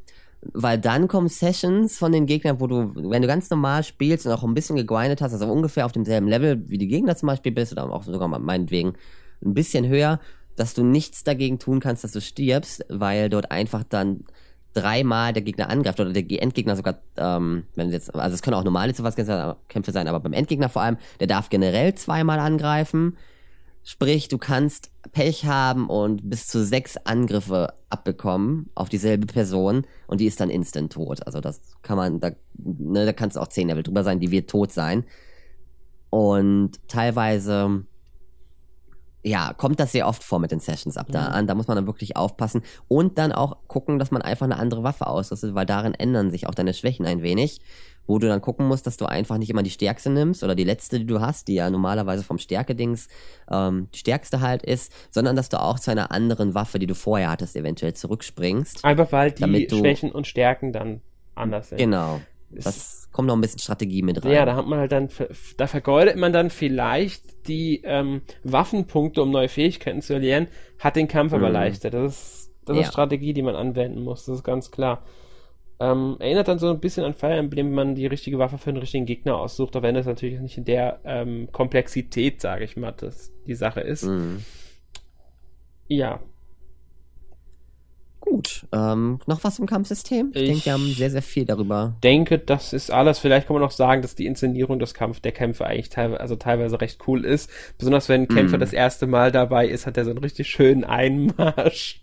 weil dann kommen Sessions von den Gegnern, wo du, wenn du ganz normal spielst und auch ein bisschen gegrindet hast, also ungefähr auf demselben Level wie die Gegner zum Beispiel bist, oder auch sogar meinetwegen ein bisschen höher, dass du nichts dagegen tun kannst, dass du stirbst, weil dort einfach dann dreimal der Gegner angreift oder der Endgegner sogar, ähm, wenn jetzt, also es können auch normale Kämpfe sein, aber beim Endgegner vor allem, der darf generell zweimal angreifen. Sprich, du kannst Pech haben und bis zu sechs Angriffe abbekommen auf dieselbe Person und die ist dann instant tot. Also das kann man, da, ne, da kannst du auch zehn Level drüber sein, die wird tot sein. Und teilweise, ja, kommt das sehr oft vor mit den Sessions ab da Mhm. an. Da muss man dann wirklich aufpassen und dann auch gucken, dass man einfach eine andere Waffe ausrüstet, weil darin ändern sich auch deine Schwächen ein wenig. Wo du dann gucken musst, dass du einfach nicht immer die stärkste nimmst oder die letzte, die du hast, die ja normalerweise vom Stärke-Dings ähm, die stärkste halt ist, sondern dass du auch zu einer anderen Waffe, die du vorher hattest, eventuell zurückspringst. Einfach weil die Schwächen und Stärken dann anders sind. Genau. Das kommt noch ein bisschen Strategie mit rein. Ja, da hat man halt dann, da vergeudet man dann vielleicht die ähm, Waffenpunkte, um neue Fähigkeiten zu erlernen, hat den Kampf aber Mhm. leichter. Das ist, das Ja. ist Strategie, die man anwenden muss, das ist ganz klar. Ähm, erinnert dann so ein bisschen an Fire Emblem, wenn man die richtige Waffe für den richtigen Gegner aussucht, auch wenn das natürlich nicht in der ähm, Komplexität, sage ich mal, das die Sache ist. Mhm. Ja, Gut. Ähm, noch was zum Kampfsystem? Ich, Ich- denke, wir haben sehr, sehr viel darüber. denke, das ist alles. Vielleicht kann man noch sagen, dass die Inszenierung des Kampf der Kämpfe eigentlich teilweise, also teilweise recht cool ist. Besonders wenn ein Kämpfer Mhm. das erste Mal dabei ist, hat er so einen richtig schönen Einmarsch.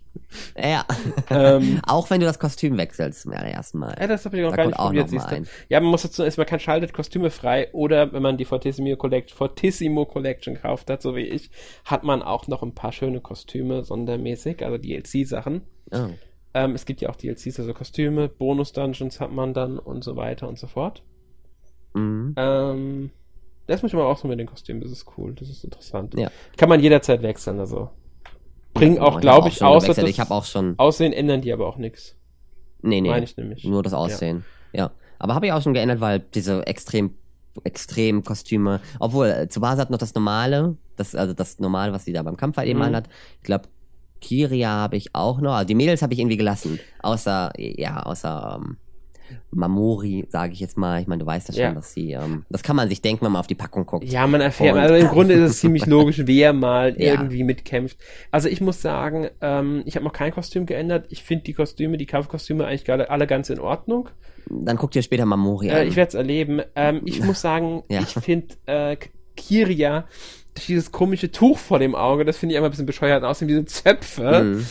Ja. Ähm, auch wenn du das Kostüm wechselst zum allerersten Mal. ja, das habe ich noch Da gar nicht probiert, siehst du. Ja, man muss dazu erstmal kein schaltet Kostüme frei oder wenn man die Fortissimo Collection, Fortissimo Collection gekauft hat, so wie ich, hat man auch noch ein paar schöne Kostüme sondermäßig, also DLC-Sachen. Oh. Ähm, es gibt ja auch DLCs, also Kostüme, Bonus-Dungeons hat man dann und so weiter und so fort. Mhm. Ähm, das muss ich mal ausprobieren mit den Kostümen, das ist cool, das ist interessant. Ja. Kann man jederzeit wechseln, also. Bringen Ja, auch, glaube ich, außer das Ich habe auch schon. Aussehen ändern die aber auch nichts. Nee, nee. Meine ich nämlich. Nur das Aussehen. Ja. Aber habe ich auch schon geändert, weil diese extrem, extrem Kostüme, obwohl, äh, Tsubasa hat noch das normale, das, also das normale, was sie da beim Kampf halt eben Mhm. anhat. Ich glaube, Kiria habe ich auch noch. Also die Mädels habe ich irgendwie gelassen. Außer, ja, außer ähm, Mamori, sage ich jetzt mal. Ich meine, du weißt ja schon, Ja. dass sie, ähm, das kann man sich denken, wenn man auf die Packung guckt. Ja, man erfährt, Und- also im Grunde ist es ziemlich logisch, wer mal Ja. irgendwie mitkämpft. Also ich muss sagen, ähm, ich habe noch kein Kostüm geändert. Ich finde die Kostüme, die Kampfkostüme eigentlich alle, ganz in Ordnung. Dann guck dir später Mamori Äh, an. ich werde es erleben. Ähm, ich muss sagen, Ja. ich finde äh, Kiria dieses komische Tuch vor dem Auge, das finde ich immer ein bisschen bescheuert. Außerdem diese Zöpfe. Mhm.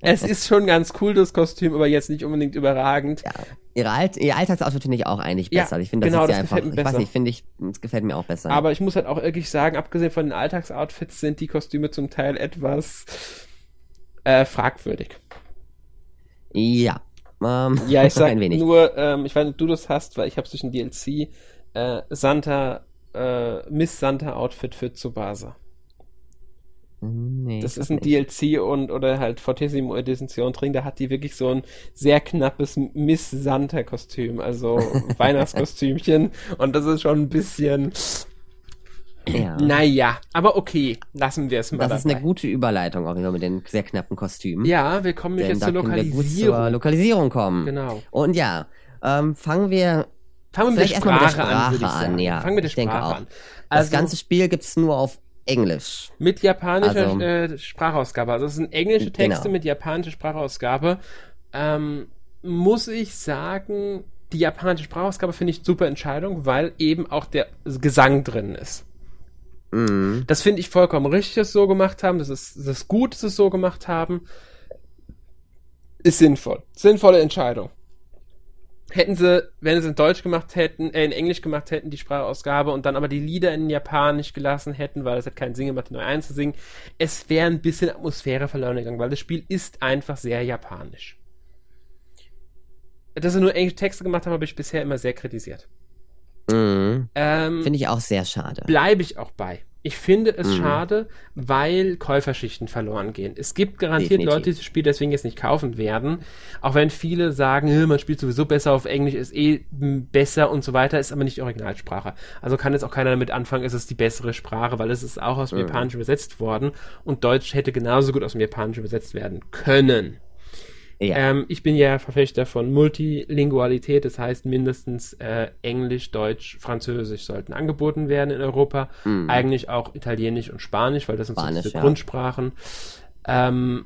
Es ist schon ganz cool, das Kostüm, aber jetzt nicht unbedingt überragend. Ja. Ihre Alt ihr Alltagsoutfit finde ich auch eigentlich Ja, besser. Also ich finde, das genau, ist ja das einfach, ich weiß nicht, finde ich, das gefällt mir auch besser. Aber ich muss halt auch wirklich sagen, abgesehen von den Alltagsoutfits sind die Kostüme zum Teil etwas äh, fragwürdig. ja. Ähm, Ja, ich sag nur, ähm, ich weiß nicht, du das hast, weil ich habe durch ein DLC äh, Santa, äh, Miss Santa Outfit für Tsubasa. Nee, Das ist ein nicht. DLC und oder halt Fortissimo Edition drin, da hat die wirklich so ein sehr knappes Miss Santa Kostüm, also Weihnachtskostümchen und das ist schon ein bisschen Ja. naja, aber okay, lassen wir es mal Das ist dabei. eine gute Überleitung auch immer mit den sehr knappen Kostümen. Ja, wir kommen jetzt zur gut zur Lokalisierung. Lokalisierung kommen. Genau. Und ja, ähm, fangen wir Fangen wir mit der erstmal mit der Sprache, Sprache an, würde ich an. Ja, Fangen wir mit der ich denke Sprache auch. an. das Also ganze Spiel gibt's nur auf Englisch. mit japanischer Also- äh, Sprachausgabe. Also es sind englische Texte Genau. mit japanischer Sprachausgabe. Ähm, muss ich sagen, die japanische Sprachausgabe finde ich super Entscheidung, weil eben auch der Gesang drin ist. Mhm. Das finde ich vollkommen richtig, dass sie es so gemacht haben. Das ist, das ist gut, dass sie es so gemacht haben. Ist sinnvoll. Sinnvolle Entscheidung. Hätten sie, wenn sie es in Deutsch gemacht hätten, äh, in Englisch gemacht hätten, die Sprachausgabe und dann aber die Lieder in Japanisch gelassen hätten, weil es hat keinen Sinn gemacht, die neu einzusingen, es wäre ein bisschen Atmosphäre verloren gegangen, weil das Spiel ist einfach sehr japanisch. Dass sie nur englische Texte gemacht haben, habe ich bisher immer sehr kritisiert. Mhm. Ähm, Finde ich auch sehr schade. bleibe ich auch bei. Ich finde es Mhm. schade, weil Käuferschichten verloren gehen. Es gibt garantiert Definitiv. Leute, die das Spiel deswegen jetzt nicht kaufen werden. Auch wenn viele sagen, "Hä, man spielt sowieso besser auf Englisch, ist eh besser und so weiter, ist aber nicht die Originalsprache. Also kann jetzt auch keiner damit anfangen, es ist die bessere Sprache, weil es ist auch aus dem Mhm. Japanischen übersetzt worden und Deutsch hätte genauso gut aus dem Japanischen übersetzt werden können. Ja. Ähm, ich bin ja Verfechter von Multilingualität, das heißt mindestens äh, Englisch, Deutsch, Französisch sollten angeboten werden in Europa. Mhm. Eigentlich auch Italienisch und Spanisch, weil das sind Spanisch, so ja. Grundsprachen. Ähm,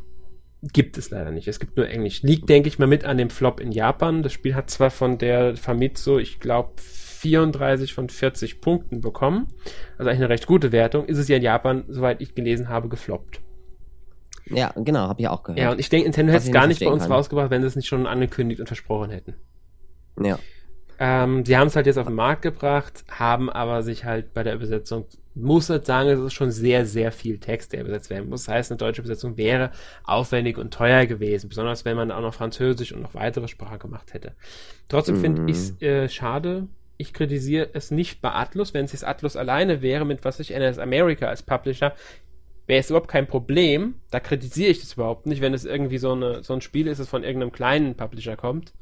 gibt es leider nicht. Es gibt nur Englisch. Liegt, denke ich mal, mit an dem Flop in Japan. Das Spiel hat zwar von der Famitsu, ich glaube, 34 von 40 Punkten bekommen. Also eigentlich eine recht gute Wertung. Ist es ja in Japan, soweit ich gelesen habe, gefloppt. Ja, genau, habe ich auch gehört. Ja, und ich denke, Nintendo hätte es gar nicht bei uns kann. rausgebracht, wenn sie es nicht schon angekündigt und versprochen hätten. ja. Ähm, sie haben es halt jetzt auf den Markt gebracht, haben aber sich halt bei der Übersetzung, muss halt sagen, es ist schon sehr, sehr viel Text, der übersetzt werden muss. Das heißt, eine deutsche Übersetzung wäre aufwendig und teuer gewesen, besonders wenn man auch noch Französisch und noch weitere Sprachen gemacht hätte. Trotzdem finde Mhm. ich es äh, schade. Ich kritisiere es nicht bei Atlus. Wenn es jetzt Atlus alleine wäre, mit was ich NS America als Publisher, wäre es überhaupt kein Problem. Da kritisiere ich das überhaupt nicht, wenn es irgendwie so, eine, so ein Spiel ist, das von irgendeinem kleinen Publisher kommt.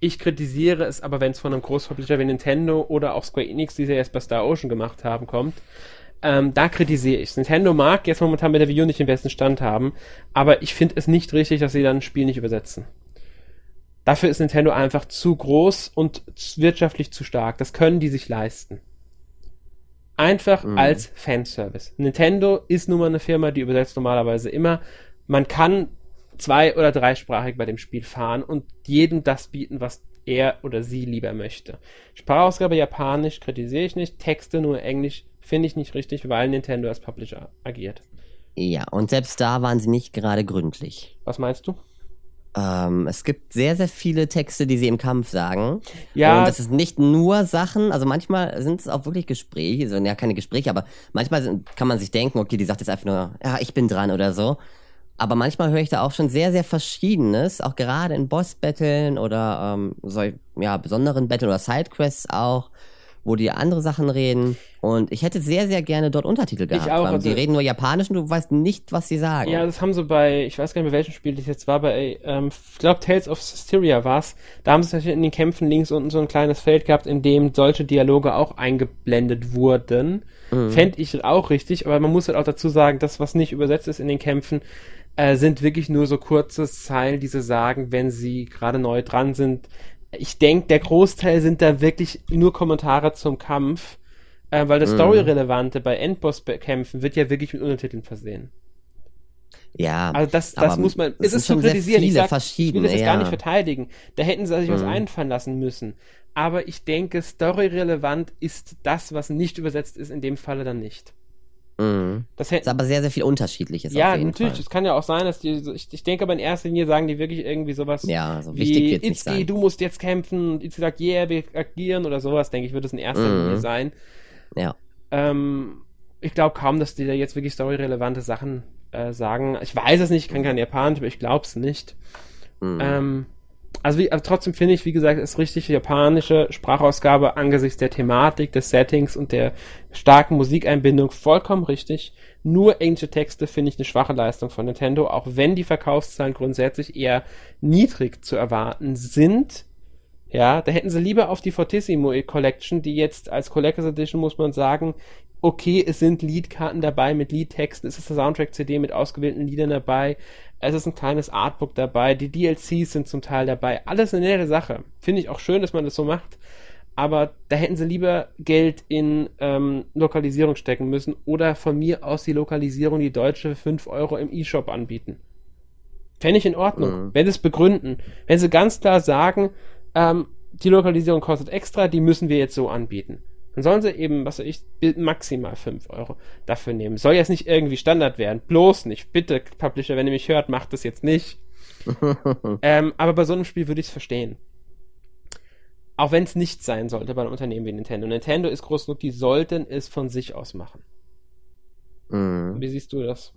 Ich kritisiere es aber, wenn es von einem Großpublisher wie Nintendo oder auch Square Enix, die sie erst bei Star Ocean gemacht haben, kommt. Ähm, da kritisiere ich Nintendo mag jetzt momentan mit der Wii U nicht den besten Stand haben, aber ich finde es nicht richtig, dass sie dann ein Spiel nicht übersetzen. Dafür ist Nintendo einfach zu groß und wirtschaftlich zu stark. Das können die sich leisten. Einfach Mhm. als Fanservice. Nintendo ist nun mal eine Firma, die übersetzt normalerweise immer. Man kann zwei- oder dreisprachig bei dem Spiel fahren und jedem das bieten, was er oder sie lieber möchte. Sprachausgabe Japanisch kritisiere ich nicht, Texte nur Englisch finde ich nicht richtig, weil Nintendo als Publisher agiert. ja, und selbst da waren sie nicht gerade gründlich. Was meinst du? Ähm, es gibt sehr, sehr viele Texte, die sie im Kampf sagen. Ja, Und das ist nicht nur Sachen, also manchmal sind es auch wirklich Gespräche, so, ja, keine Gespräche, aber manchmal sind, kann man sich denken, okay, die sagt jetzt einfach nur, ja, ich bin dran oder so. Aber manchmal höre ich da auch schon sehr, sehr Verschiedenes, auch gerade in Boss-Battlen oder ähm, so, ja, besonderen Battlen oder Sidequests auch, wo die andere Sachen reden. Und ich hätte sehr, sehr gerne dort Untertitel gehabt. auch, weil also- die reden nur Japanisch und du weißt nicht, was sie sagen. Ja, das haben sie bei, ich weiß gar nicht mehr, welchem Spiel das jetzt war, bei, ähm, ich glaube, Tales of Systeria war's. Da haben sie natürlich in den Kämpfen links unten so ein kleines Feld gehabt, in dem solche Dialoge auch eingeblendet wurden. Mhm. Fände ich auch richtig, aber man muss halt auch dazu sagen, das, was nicht übersetzt ist in den Kämpfen, äh, sind wirklich nur so kurze Zeilen, die sie sagen, wenn sie gerade neu dran sind. Ich denke, der Großteil sind da wirklich nur Kommentare zum Kampf, äh, weil das Mhm. Story-Relevante bei Endboss-Kämpfen wird ja wirklich mit Untertiteln versehen. ja. Also das, das muss man, es ist zu kritisieren. Ich, sag, ich will das jetzt gar ja. nicht verteidigen. Da hätten sie sich was Mhm. einfallen lassen müssen. Aber ich denke, storyrelevant ist das, was nicht übersetzt ist, in dem Falle dann nicht. Mhm. Das ist aber sehr, sehr viel Unterschiedliches ja, natürlich. Fall. Es kann ja auch sein, dass die, ich, ich denke aber in erster Linie sagen die wirklich irgendwie sowas Ja, so wichtig wie, wird's sein. du musst jetzt kämpfen. Und Itsuki sagt, yeah, wir agieren oder sowas, denke ich, wird es in erster Mhm. Linie sein. Ja. Ähm, ich glaube kaum, dass die da jetzt wirklich storyrelevante Sachen äh, sagen. Ich weiß es nicht, ich kann kein Japanisch, aber ich glaube es nicht. Mhm. Ähm, also wie, aber trotzdem finde ich, wie gesagt, ist richtig japanische Sprachausgabe angesichts der Thematik, des Settings und der starken Musikeinbindung vollkommen richtig. Nur englische Texte finde ich eine schwache Leistung von Nintendo, auch wenn die Verkaufszahlen grundsätzlich eher niedrig zu erwarten sind. Ja, da hätten sie lieber auf die Fortissimo Collection, die jetzt als Collectors Edition, muss man sagen, okay, es sind Liedkarten dabei mit Liedtexten, es ist eine Soundtrack-CD mit ausgewählten Liedern dabei, es ist ein kleines Artbook dabei, die DLCs sind zum Teil dabei, alles eine nette Sache. Finde ich auch schön, dass man das so macht, aber da hätten sie lieber Geld in ähm, Lokalisierung stecken müssen oder von mir aus die Lokalisierung, die deutsche 5 Euro im E-Shop anbieten. Fände ich in Ordnung, Mhm. wenn sie es begründen. Wenn sie ganz klar sagen, ähm, die Lokalisierung kostet extra, die müssen wir jetzt so anbieten. Dann sollen sie eben, was weiß ich, maximal 5 Euro dafür nehmen. Soll jetzt nicht irgendwie Standard werden. Bloß nicht. Bitte, Publisher, wenn ihr mich hört, macht das jetzt nicht. ähm, aber bei so einem Spiel würde ich es verstehen. Auch wenn es nicht sein sollte bei einem Unternehmen wie Nintendo. Nintendo ist groß genug, die sollten es von sich aus machen. Mhm. Wie siehst du das?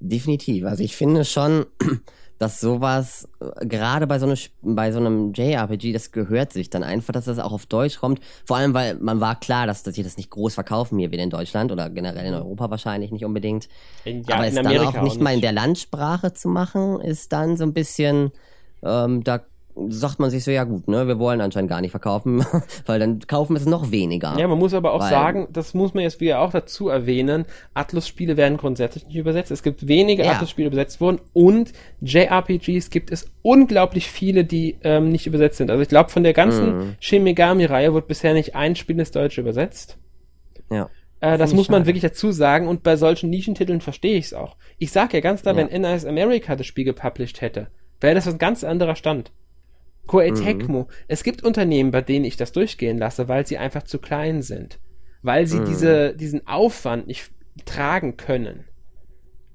Definitiv. Also ich finde schon, dass sowas, äh, gerade bei so, eine, bei so einem JRPG, das gehört sich dann einfach, dass das auch auf Deutsch kommt. Vor allem, weil man war klar, dass, dass die das nicht groß verkaufen hier wieder in Deutschland oder generell in Europa wahrscheinlich nicht unbedingt. In, ja, Aber es dann Amerika auch nicht mal in der Landsprache zu machen, ist dann so ein bisschen, ähm, da sagt man sich so, ja gut, ne, wir wollen anscheinend gar nicht verkaufen, weil dann kaufen es noch weniger. Ja, man muss aber auch Weil- sagen, das muss man jetzt wieder auch dazu erwähnen, Atlus-Spiele werden grundsätzlich nicht übersetzt. Es gibt wenige Ja. Atlus-Spiele übersetzt worden und JRPGs gibt es unglaublich viele, die ähm, nicht übersetzt sind. Also ich glaube, von der ganzen Mhm. Shin Megami-Reihe wird bisher nicht ein Spiel ins Deutsche übersetzt. Ja. Äh, das muss man schade. wirklich dazu sagen und bei solchen Nischentiteln verstehe ich es auch. Ich sag ja ganz klar, Ja. wenn NIS America das Spiel gepublished hätte, wäre das ein ganz anderer Stand. Koei Mhm. Tecmo. Es gibt Unternehmen, bei denen ich das durchgehen lasse, weil sie einfach zu klein sind. Weil sie Mhm. diese, diesen Aufwand nicht tragen können.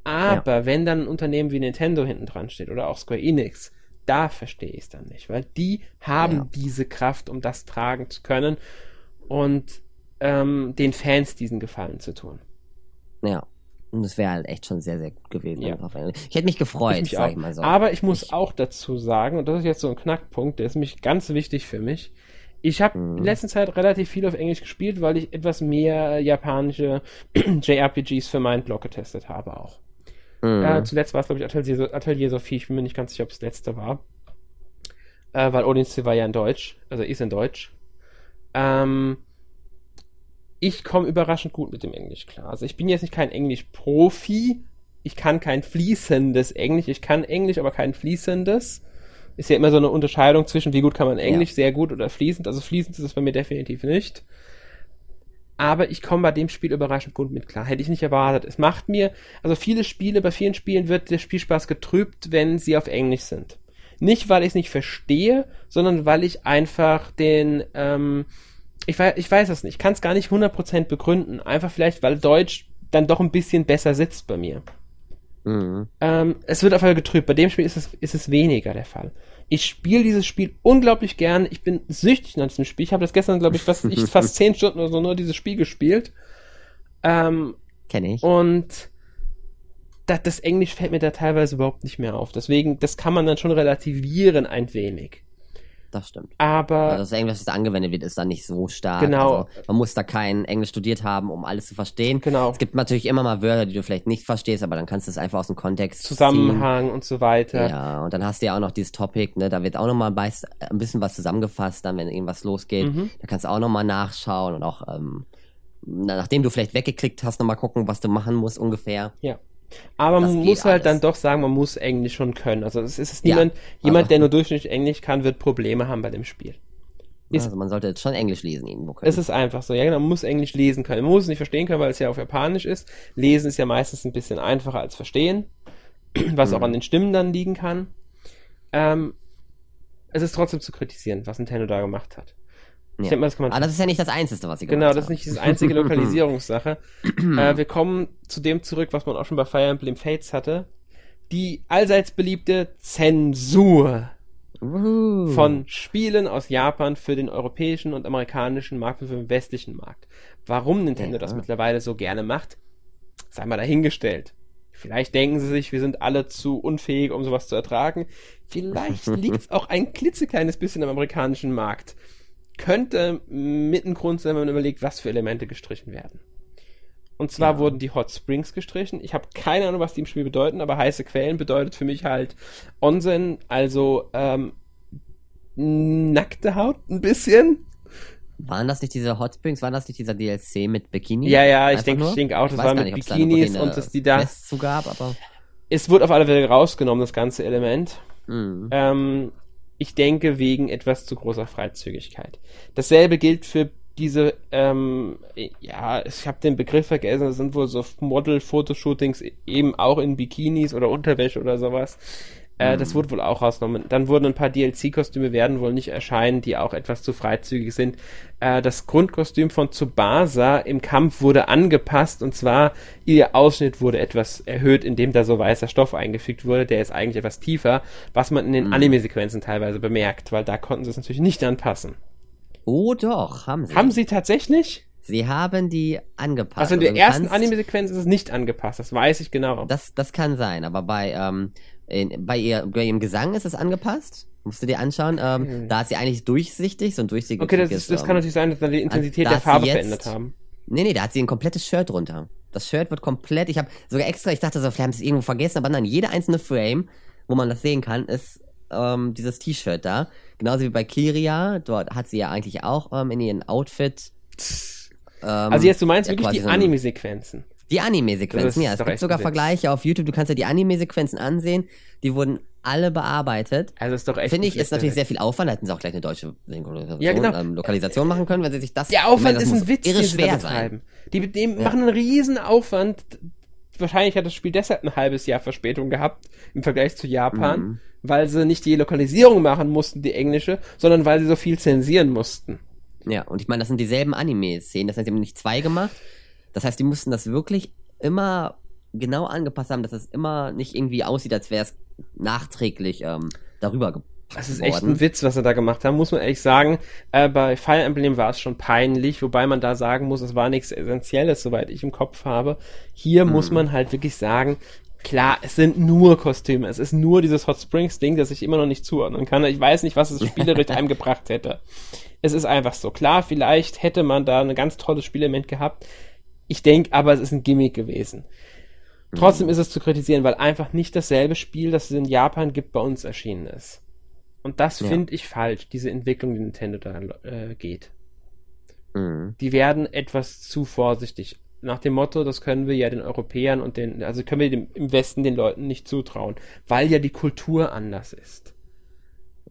Aber wenn dann ein Unternehmen wie Nintendo hinten dran steht oder auch Square Enix, da verstehe ich es dann nicht, weil die haben Ja. diese Kraft, um das tragen zu können und ähm, den Fans diesen Gefallen zu tun. Ja. Und das wäre halt echt schon sehr, sehr gut gewesen. Ja. Ich hätte mich gefreut, Ich mich sag ich mal so. Aber ich muss Ich- auch dazu sagen, und das ist jetzt so ein Knackpunkt, der ist mich ganz wichtig für mich. Ich habe Mhm. in letzter Zeit relativ viel auf Englisch gespielt, weil ich etwas mehr japanische JRPGs für meinen Blog getestet habe auch. Mhm. Äh, zuletzt war es, glaube ich, Atelier, Atelier Sophie. Ich bin mir nicht ganz sicher, ob es das letzte war. Äh, weil Odyssey war ja in Deutsch, also ist in Deutsch. Ähm, ich komme überraschend gut mit dem Englisch klar. Also ich bin jetzt nicht kein Englisch-Profi. Ich kann kein fließendes Englisch. Ich kann Englisch, aber kein fließendes. Ist ja immer so eine Unterscheidung zwischen, wie gut kann man Englisch, sehr gut oder fließend. Also fließend ist es bei mir definitiv nicht. Aber ich komme bei dem Spiel überraschend gut mit klar. Hätte ich nicht erwartet. Es macht mir, also viele Spiele, bei vielen Spielen wird der Spielspaß getrübt, wenn sie auf Englisch sind. Nicht, weil ich es nicht verstehe, sondern weil ich einfach den, ähm, ich weiß, ich weiß es nicht, ich kann es gar nicht 100% begründen. Einfach vielleicht, weil Deutsch dann doch ein bisschen besser sitzt bei mir. Mhm. Ähm, es wird auf jeden Fall getrübt. Bei dem Spiel ist es, ist es weniger der Fall. Ich spiele dieses Spiel unglaublich gern. Ich bin süchtig nach diesem Spiel. Ich habe das gestern, glaube ich, fast, ich, fast zehn Stunden oder so nur dieses Spiel gespielt. Ähm, Kenne ich. und das, das Englisch fällt mir da teilweise überhaupt nicht mehr auf. Deswegen, das kann man dann schon relativieren ein wenig. Das stimmt. Aber Also das Englisch, das angewendet wird, ist dann nicht so stark. Genau. Also man muss da kein Englisch studiert haben, um alles zu verstehen. genau, Es gibt natürlich immer mal Wörter, die du vielleicht nicht verstehst, aber dann kannst du es einfach aus dem Kontext Zusammenhang und so weiter. ziehen. Ja, und dann hast du ja auch noch dieses Topic, ne, da wird auch nochmal ein bisschen was zusammengefasst, dann wenn irgendwas losgeht. Mhm. Da kannst du auch nochmal nachschauen und auch, ähm, na, nachdem du vielleicht weggeklickt hast, nochmal gucken, was du machen musst ungefähr. Aber Das man muss halt dann doch sagen, man muss Englisch schon können. Also es ist Ja. niemand, jemand, Also- der nur durchschnittlich Englisch kann, wird Probleme haben bei dem Spiel. Ist- also man sollte jetzt schon Englisch lesen irgendwo können. Es ist einfach so. Ja, genau, man muss Englisch lesen können. Man muss es nicht verstehen können, weil es ja auf Japanisch ist. Lesen ist ja meistens ein bisschen einfacher als verstehen, was auch Mhm. an den Stimmen dann liegen kann. Ähm, es ist trotzdem zu kritisieren, was Nintendo da gemacht hat. Ich Ja. denke mal, das kann man Aber das ist ja nicht das Einzige, was sie Genau, gemacht das ist nicht diese einzige Lokalisierungssache. äh, wir kommen zu dem zurück, was man auch schon bei Fire Emblem Fates hatte. Die allseits beliebte Zensur Uhu. von Spielen aus Japan für den europäischen und amerikanischen Markt und für den westlichen Markt. Warum Nintendo Ja. das mittlerweile so gerne macht, sei mal dahingestellt. Vielleicht denken sie sich, wir sind alle zu unfähig, um sowas zu ertragen. Vielleicht liegt es auch ein klitzekleines bisschen am amerikanischen Markt. Könnte mit ein Grund sein, wenn man überlegt, was für Elemente gestrichen werden. Und zwar Ja. wurden die Hot Springs gestrichen. Ich habe keine Ahnung, was die im Spiel bedeuten, aber heiße Quellen bedeutet für mich halt Onsen, also ähm, nackte Haut ein bisschen. Waren das nicht diese Hot Springs? Waren das nicht dieser DLC mit Bikini? Ja, ja, ich denke denke auch, das war mit nicht, da Bikinis Proteine- und dass die da. Quest zu gab, aber. Es wurde auf alle Fälle rausgenommen, das ganze Element. Mhm. Ähm, ich denke wegen etwas zu großer Freizügigkeit. Dasselbe gilt für diese, ähm, ja, ich habe den Begriff vergessen, das sind wohl so Model-Fotoshootings eben auch in Bikinis oder Unterwäsche oder sowas. Äh, Das wurde wohl auch rausgenommen. Dann wurden ein paar DLC-Kostüme werden wohl nicht erscheinen, die auch etwas zu freizügig sind. Äh, das Grundkostüm von Tsubasa im Kampf wurde angepasst und zwar ihr Ausschnitt wurde etwas erhöht, indem da so weißer Stoff eingefügt wurde. Der ist eigentlich etwas tiefer, was man in den Mhm. Anime-Sequenzen teilweise bemerkt, weil da konnten sie es natürlich nicht anpassen. Oh doch, haben sie. Haben sie tatsächlich? Sie haben die angepasst. Also in der du ersten Anime-Sequenz ist es nicht angepasst, das weiß ich genau. Das, das kann sein, aber bei, ähm, in, bei, ihr, bei ihrem Gesang ist es angepasst. Musst du dir anschauen. Ähm, Hm. Da ist sie eigentlich durchsichtig, so ein durchsichtiges. okay, das, ist, das kann natürlich sein, dass dann die Intensität da der Farbe jetzt- verändert haben. Nee, nee, da hat sie ein komplettes Shirt drunter. Das Shirt wird komplett, ich habe sogar extra, ich dachte so, vielleicht haben sie es irgendwo vergessen, aber nein, jeder einzelne Frame, wo man das sehen kann, ist ähm, dieses T-Shirt da. Genauso wie bei Kiria, dort hat sie ja eigentlich auch ähm, in ihrem Outfit. Ähm, Also jetzt, du meinst ja, wirklich die so Anime-Sequenzen. Die Anime-Sequenzen, ja. Es gibt sogar. Vergleiche auf YouTube, du kannst ja die Anime-Sequenzen ansehen. Die wurden alle bearbeitet. Also ist doch echt. Finde ich, ist natürlich sehr viel Aufwand. Hätten sie auch gleich eine deutsche Synchronisation, Ja, genau. ähm, Lokalisation machen können, wenn sie sich das. Der ich Aufwand meine, das ist ein Witz, irre den sie schwer sein. Die, die Ja. machen einen riesen Aufwand. Wahrscheinlich hat das Spiel deshalb ein halbes Jahr Verspätung gehabt im Vergleich zu Japan, Mhm. weil sie nicht die Lokalisierung machen mussten, die englische, sondern weil sie so viel zensieren mussten. Ja, und ich meine, das sind dieselben Anime-Szenen. Das heißt, die haben nicht zwei gemacht. Das heißt, die mussten das wirklich immer genau angepasst haben, dass es immer nicht irgendwie aussieht, als wäre es nachträglich ähm, darüber gepackt Das ist echt ein Witz, was sie da gemacht haben, muss man ehrlich sagen. Äh, bei Fire Emblem war es schon peinlich, wobei man da sagen muss, es war nichts Essentielles, soweit ich im Kopf habe. Hier Mhm. muss man halt wirklich sagen, klar, es sind nur Kostüme, es ist nur dieses Hot Springs Ding, das ich immer noch nicht zuordnen kann. Ich weiß nicht, was es spielerisch einem gebracht hätte. Es ist einfach so. Klar, vielleicht hätte man da ein ganz tolles Spielelement gehabt. Ich denke aber, es ist ein Gimmick gewesen. Trotzdem ist es zu kritisieren, weil einfach nicht dasselbe Spiel, das es in Japan gibt, bei uns erschienen ist. Und das Ja. finde ich falsch, diese Entwicklung, die Nintendo da äh, geht. Mhm. Die werden etwas zu vorsichtig. Nach dem Motto, das können wir ja den Europäern und den, also können wir dem, im Westen den Leuten nicht zutrauen, weil ja die Kultur anders ist.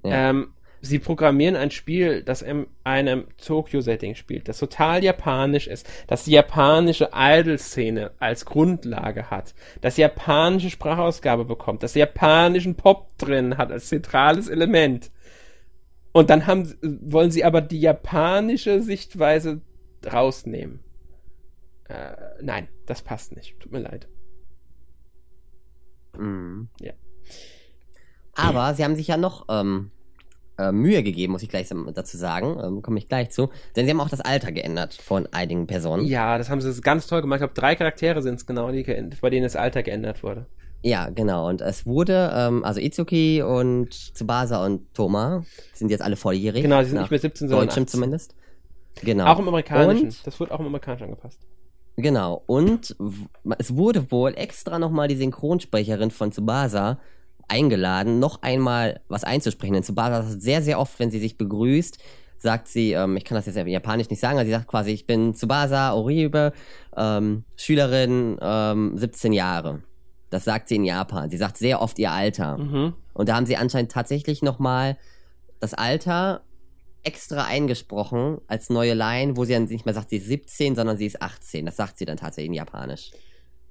Ja. Ähm, sie programmieren ein Spiel, das in einem Tokyo-Setting spielt, das total japanisch ist, das die japanische Idol-Szene als Grundlage hat, das japanische Sprachausgabe bekommt, das japanischen Pop drin hat als zentrales Element. Und dann haben, wollen sie aber die japanische Sichtweise rausnehmen. Äh, nein, das passt nicht. Tut mir leid. Mhm. Ja. Aber sie haben sich ja noch ähm, äh, Mühe gegeben, muss ich gleich dazu sagen. Ähm, Komme ich gleich zu. Denn sie haben auch das Alter geändert von einigen Personen. Ja, das haben sie ganz toll gemacht. Ich glaube, drei Charaktere sind es genau, die, bei denen das Alter geändert wurde. Ja, genau. Und es wurde, ähm, also Itsuki und Tsubasa und Toma sind jetzt alle volljährig. Genau, die sind nicht mehr 17, sondern Deutschem 18. zumindest. Genau. Auch im amerikanischen. Und, Das wird auch im amerikanischen angepasst. genau. Und es wurde wohl extra nochmal die Synchronsprecherin von Tsubasa eingeladen, noch einmal was einzusprechen. Denn Tsubasa sagt sehr, sehr oft, wenn sie sich begrüßt, sagt sie, ähm, ich kann das jetzt in Japanisch nicht sagen, aber sie sagt quasi, ich bin Tsubasa Oribe, ähm, Schülerin, ähm, 17 Jahre. Das sagt sie in Japan. Sie sagt sehr oft ihr Alter. Mhm. Und da haben sie anscheinend tatsächlich nochmal das Alter extra eingesprochen als neue Line, wo sie dann nicht mehr sagt, sie ist 17, sondern sie ist 18. Das sagt sie dann tatsächlich in Japanisch.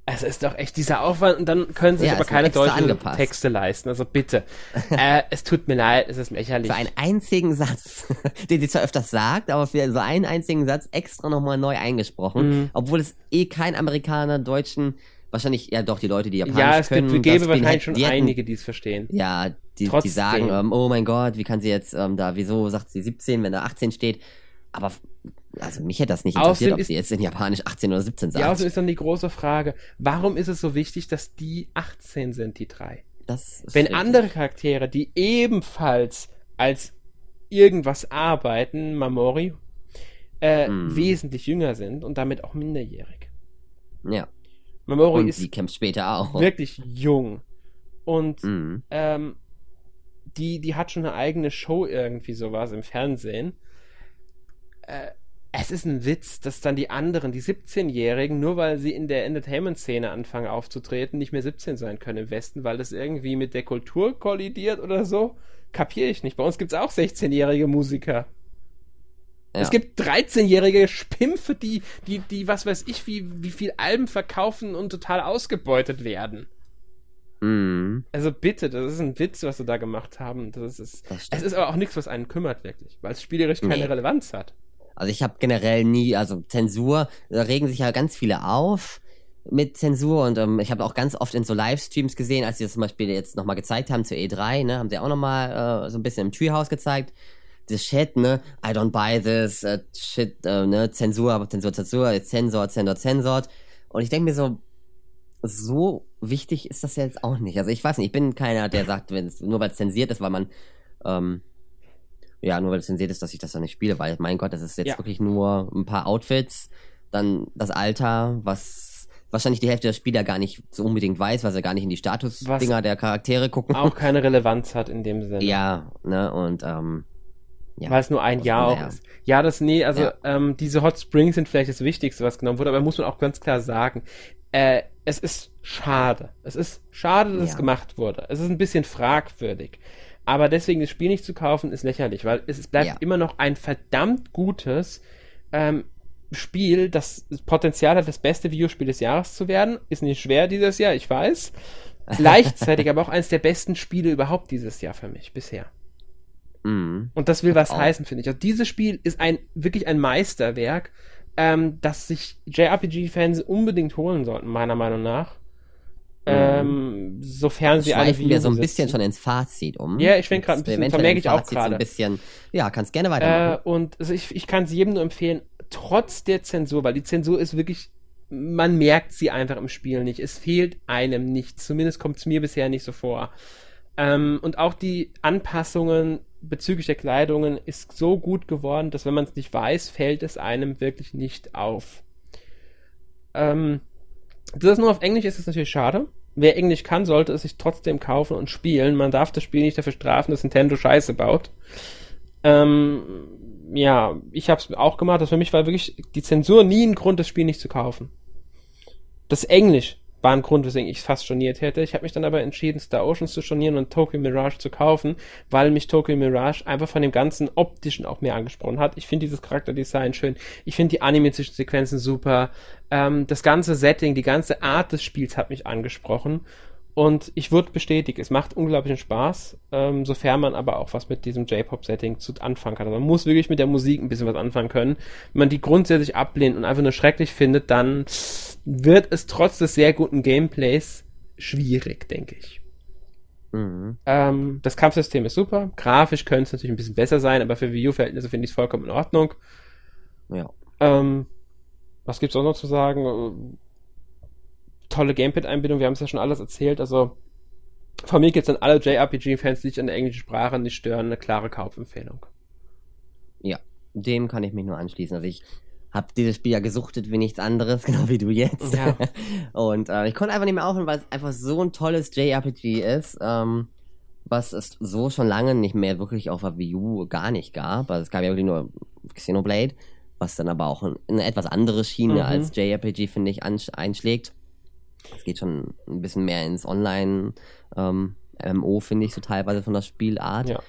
Es ist doch echt dieser Aufwand und dann können sie Ja, sich aber es keine deutschen angepasst. Texte leisten. Also bitte. äh, es tut mir leid, es ist lächerlich. Für einen einzigen Satz, den sie zwar öfters sagt, aber für so einen einzigen Satz extra nochmal neu eingesprochen, Mhm. obwohl es eh kein Amerikaner, Deutschen, wahrscheinlich, ja doch, die Leute, die Japanisch ja, es können. gibt, das gäbe wahrscheinlich schon die hätten- einige, die es verstehen. Ja, die, die sagen, ähm, oh mein Gott, wie kann sie jetzt ähm, da, wieso sagt sie 17, wenn da 18 steht? Aber also mich hätte das nicht interessiert, Außerdem ob sie jetzt in Japanisch 18 oder 17 sagt. Ja, außerdem ist dann die große Frage, warum ist es so wichtig, dass die 18 sind, die drei? das ist Wenn richtig. andere Charaktere, die ebenfalls als irgendwas arbeiten, Mamori, äh, Mhm. wesentlich jünger sind und damit auch minderjährig. Ja. Mamori Und ist sie kämpft später auch. wirklich jung. Und Mhm. ähm, die, die hat schon eine eigene Show irgendwie sowas im Fernsehen. Äh, es ist ein Witz, dass dann die anderen, die 17-Jährigen, nur weil sie in der Entertainment-Szene anfangen aufzutreten, nicht mehr 17 sein können im Westen, weil das irgendwie mit der Kultur kollidiert oder so. Kapiere ich nicht. Bei uns gibt es auch 16-jährige Musiker. Ja. Es gibt 13-jährige Spimpfe, die, die, die, was weiß ich, wie, wie viel Alben verkaufen und total ausgebeutet werden. Mhm. Also bitte, das ist ein Witz, was sie da gemacht haben. Das ist, Das es ist aber auch nichts, was einen kümmert, wirklich, weil es spielerisch keine Nee. Relevanz hat. Also ich habe generell nie, also Zensur, da regen sich ja ganz viele auf mit Zensur und ähm, ich habe auch ganz oft in so Livestreams gesehen, als sie das zum Beispiel jetzt nochmal gezeigt haben zur E3, ne, haben sie auch nochmal äh, so ein bisschen im Treehouse gezeigt, das Shit, ne, I don't buy this, uh, shit, uh, ne, Zensur, Zensur, Zensur, Zensor, Zensor, Zensor. Und ich denke mir so, so wichtig ist das jetzt auch nicht. Also ich weiß nicht, ich bin keiner, der sagt, wenn es nur weil es zensiert ist, weil man ähm, ja, nur weil es zensiert ist, dass ich das dann nicht spiele, weil mein Gott, das ist jetzt ja. wirklich nur ein paar Outfits, dann das Alter, was wahrscheinlich die Hälfte der Spieler gar nicht so unbedingt weiß, weil sie gar nicht in die Statusdinger der Charaktere gucken. Auch keine Relevanz hat in dem Sinne. Ja, ne, und ähm, ja, weil es nur ein Jahr auch ist. Ja, das, nee, also ja. ähm, diese Hot Springs sind vielleicht das Wichtigste, was genommen wurde, aber muss man auch ganz klar sagen, äh, es ist schade. Es ist schade, dass ja. es gemacht wurde. Es ist ein bisschen fragwürdig. Aber deswegen das Spiel nicht zu kaufen, ist lächerlich, weil es bleibt ja. immer noch ein verdammt gutes ähm, Spiel, das Potenzial hat, das beste Videospiel des Jahres zu werden. Ist nicht schwer dieses Jahr, ich weiß. Gleichzeitig aber auch eines der besten Spiele überhaupt dieses Jahr für mich bisher. Mm. Und das will was auch. heißen, finde ich. Also dieses Spiel ist ein wirklich ein Meisterwerk ähm, das sich JRPG-Fans unbedingt holen sollten, meiner Meinung nach. Ähm, sofern sie alle wir so ein bisschen schon ins Fazit um. Ja, ich schwenke gerade ein bisschen, vermerke ich auch gerade. So ein bisschen, ja, kannst gerne weitermachen. Äh, und also ich, ich kann es jedem nur empfehlen, trotz der Zensur, weil die Zensur ist wirklich, man merkt sie einfach im Spiel nicht. Es fehlt einem nichts. Zumindest kommt es mir bisher nicht so vor. Ähm, und auch die Anpassungen bezüglich der Kleidungen ist so gut geworden, dass wenn man es nicht weiß, fällt es einem wirklich nicht auf. Ähm, das nur auf Englisch ist es natürlich schade. Wer Englisch kann, sollte es sich trotzdem kaufen und spielen. Man darf das Spiel nicht dafür strafen, dass Nintendo Scheiße baut. Ähm, ja, ich habe es auch gemacht. Das für mich war wirklich die Zensur nie ein Grund, das Spiel nicht zu kaufen. Das Englisch war ein Grund, weswegen ich es fast storniert hätte. Ich habe mich dann aber entschieden, Star Oceans zu stornieren und Tokyo Mirage zu kaufen, weil mich Tokyo Mirage einfach von dem ganzen optischen auch mehr angesprochen hat. Ich finde dieses Charakterdesign schön. Ich finde die Anime-Sequenzen super. Ähm, das ganze Setting, die ganze Art des Spiels hat mich angesprochen. Und ich wurde bestätigt, es macht unglaublichen Spaß, ähm, sofern man aber auch was mit diesem J-Pop-Setting zu anfangen kann. Also man muss wirklich mit der Musik ein bisschen was anfangen können. Wenn man die grundsätzlich ablehnt und einfach nur schrecklich findet, dann wird es trotz des sehr guten Gameplays schwierig, denke ich. Mhm. Ähm, das Kampfsystem ist super. Grafisch könnte es natürlich ein bisschen besser sein, aber für Wii U-Verhältnisse finde ich es vollkommen in Ordnung. Ja. Ähm, was gibt's auch noch zu sagen? Tolle Gamepad-Einbindung, wir haben es ja schon alles erzählt, also von mir gibt es an alle JRPG-Fans, die sich an der englischen Sprache nicht stören, eine klare Kaufempfehlung. Ja, dem kann ich mich nur anschließen. Also ich habe dieses Spiel ja gesuchtet wie nichts anderes, genau wie du jetzt. Ja. Und äh, ich konnte einfach nicht mehr aufhören, weil es einfach so ein tolles JRPG ist, ähm, was es so schon lange nicht mehr wirklich auf der Wii U gar nicht gab. Also es gab ja wirklich nur Xenoblade, was dann aber auch in eine etwas andere Schiene mhm. als JRPG, finde ich, einschlägt. Es geht schon ein bisschen mehr ins Online ähm, MMO, finde ich, so teilweise von der Spielart. Ja.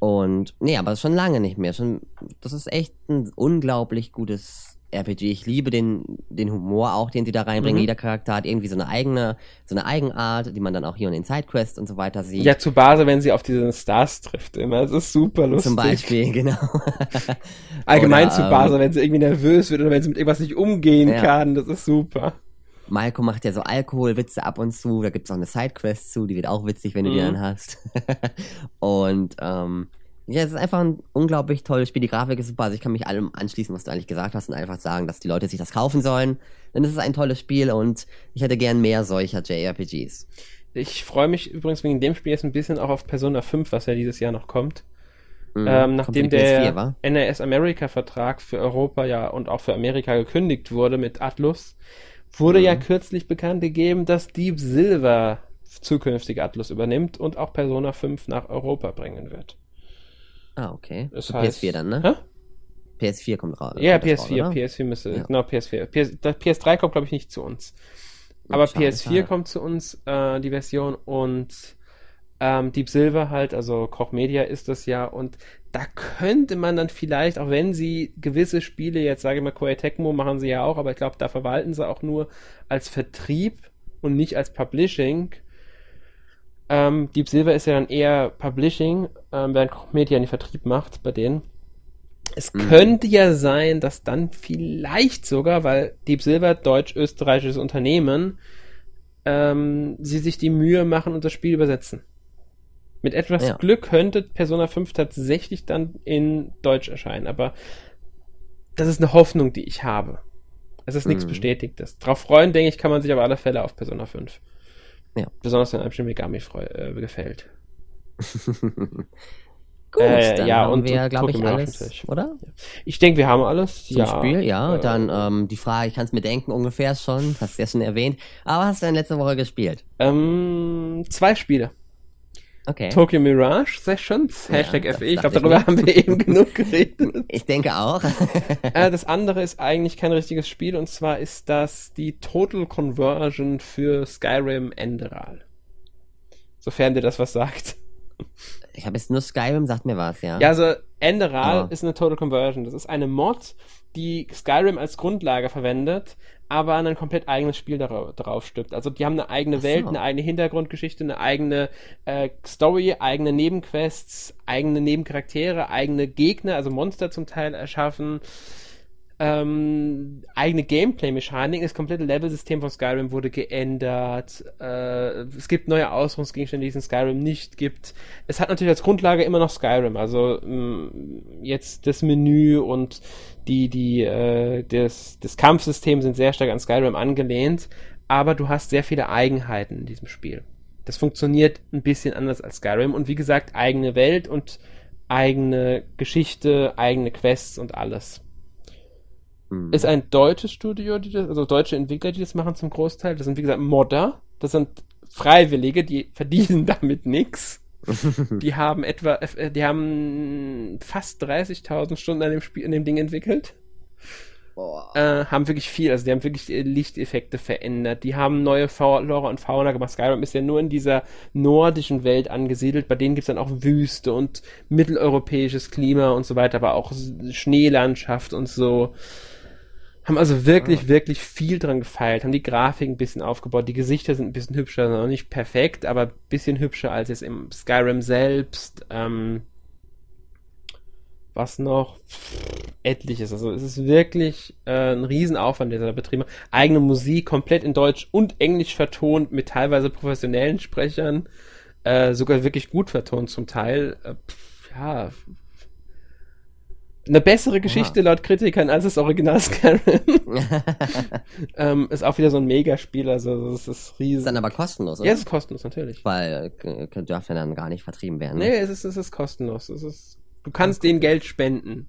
Und nee, aber schon lange nicht mehr. Schon, das ist echt ein unglaublich gutes RPG. Ich liebe den, den Humor auch, den sie da reinbringen. Mhm. Jeder Charakter hat irgendwie so eine eigene, so eine Eigenart, die man dann auch hier in den Sidequests und so weiter sieht. Ja, zu Base, wenn sie auf diesen Stars trifft immer. Das ist super lustig. Zum Beispiel, genau. Allgemein oder, zu Base, ähm, wenn sie irgendwie nervös wird oder wenn sie mit irgendwas nicht umgehen ja. kann. Das ist super. Malcolm macht ja so Alkoholwitze ab und zu. Da gibt's auch eine Sidequest zu, die wird auch witzig, wenn du mhm. die dann hast. und ähm, ja, es ist einfach ein unglaublich tolles Spiel. Die Grafik ist super. Also ich kann mich allem anschließen, was du eigentlich gesagt hast und einfach sagen, dass die Leute sich das kaufen sollen. Denn es ist ein tolles Spiel und ich hätte gern mehr solcher JRPGs. Ich freue mich übrigens wegen dem Spiel jetzt ein bisschen auch auf Persona 5, was ja dieses Jahr noch kommt. Mhm, ähm, nachdem der NRS America Vertrag für Europa ja und auch für Amerika gekündigt wurde mit Atlus, Wurde mhm. ja kürzlich bekannt gegeben, dass Deep Silver zukünftig Atlus übernimmt und auch Persona 5 nach Europa bringen wird. Ah, okay. Das heißt, PS4 dann, ne? Hä? PS4 kommt raus. Ja, PS4, raus, PS4 müsste, ja. genau, PS4. PS, PS3 kommt, glaube ich, nicht zu uns. Aber schade, PS4 schade. kommt zu uns, äh, die Version, und ähm, Deep Silver halt, also Koch Media ist das ja, und da könnte man dann vielleicht, auch wenn sie gewisse Spiele, jetzt sage ich mal, Koei Tecmo machen sie ja auch, aber ich glaube, da verwalten sie auch nur als Vertrieb und nicht als Publishing. Ähm, Deep Silver ist ja dann eher Publishing, ähm, während Koch Media den Vertrieb macht bei denen. Es mhm. könnte ja sein, dass dann vielleicht sogar, weil Deep Silver deutsch-österreichisches Unternehmen, ähm, sie sich die Mühe machen und das Spiel übersetzen. Mit etwas Ja. Glück könnte Persona 5 tatsächlich dann in Deutsch erscheinen, aber das ist eine Hoffnung, die ich habe. Es ist nichts Mhm. Bestätigtes. Drauf freuen, denke ich, kann man sich auf alle Fälle auf Persona 5. Ja. Besonders wenn einem Shin Megami äh, gefällt. Gut, Äh, dann ja, haben und- wir, glaube ich, alles, oder? Ich denke, wir haben alles. Zum ja. Spiel, ja. Äh, dann ähm, die Frage, ich kann es mir denken ungefähr schon, hast du ja schon erwähnt. Aber hast du denn letzte Woche gespielt? ähm, zwei Spiele. Okay. Tokyo Mirage Sessions, Ja, Hashtag das FE. Ich glaube, ich darüber haben wir eben genug geredet. Ich denke auch. äh, das andere ist eigentlich kein richtiges Spiel und zwar ist das die Total Conversion für Skyrim Enderal. Sofern dir das was sagt. ich habe jetzt nur Skyrim, sagt mir was, ja. Ja, also Enderal Ah. ist eine Total Conversion. Das ist eine Mod, die Skyrim als Grundlage verwendet, aber ein komplett eigenes Spiel darauf, drauf stückt. Also die haben eine eigene so. Welt, eine eigene Hintergrundgeschichte, eine eigene äh, Story, eigene Nebenquests, eigene Nebencharaktere, eigene Gegner, also Monster zum Teil erschaffen. Ähm, eigene Gameplay-Mechanik, das komplette Level-System von Skyrim wurde geändert. Äh, es gibt neue Ausrüstungsgegenstände, die es in Skyrim nicht gibt. Es hat natürlich als Grundlage immer noch Skyrim, also mh, jetzt das Menü und die, die, äh, das, das Kampfsystem sind sehr stark an Skyrim angelehnt, aber du hast sehr viele Eigenheiten in diesem Spiel. Das funktioniert ein bisschen anders als Skyrim und wie gesagt, eigene Welt und eigene Geschichte, eigene Quests und alles. Hm. Ist ein deutsches Studio, die das, also deutsche Entwickler, die das machen zum Großteil. Das sind, wie gesagt, Modder. Das sind Freiwillige, die verdienen damit nix. Die haben etwa, äh, die haben fast 30.000 Stunden an dem Spiel, an dem Ding entwickelt. Äh, haben wirklich viel, also die haben wirklich äh, Lichteffekte verändert. Die haben neue Flora und Fauna gemacht. Skyrim ist ja nur in dieser nordischen Welt angesiedelt. Bei denen gibt's dann auch Wüste und mitteleuropäisches Klima und so weiter, aber auch Schneelandschaft und so. Haben also wirklich, wirklich viel dran gefeilt, haben die Grafik ein bisschen aufgebaut, die Gesichter sind ein bisschen hübscher, noch nicht perfekt, aber ein bisschen hübscher als jetzt im Skyrim selbst. Ähm, was noch? Etliches. Also es ist wirklich äh, ein Riesenaufwand, der da betrieben wird. Eigene Musik, komplett in Deutsch und Englisch vertont, mit teilweise professionellen Sprechern, äh, sogar wirklich gut vertont zum Teil. Äh, pff, ja. Eine bessere Geschichte laut Kritikern als das Original Skyrim. ähm, ist auch wieder so ein Megaspiel, also es ist riesig. ist dann aber kostenlos, oder? ja, es ist kostenlos, natürlich. Weil äh, darf ja dann gar nicht vertrieben werden. ne? Nee, es ist, es ist kostenlos. Es ist, du kannst denen Geld spenden.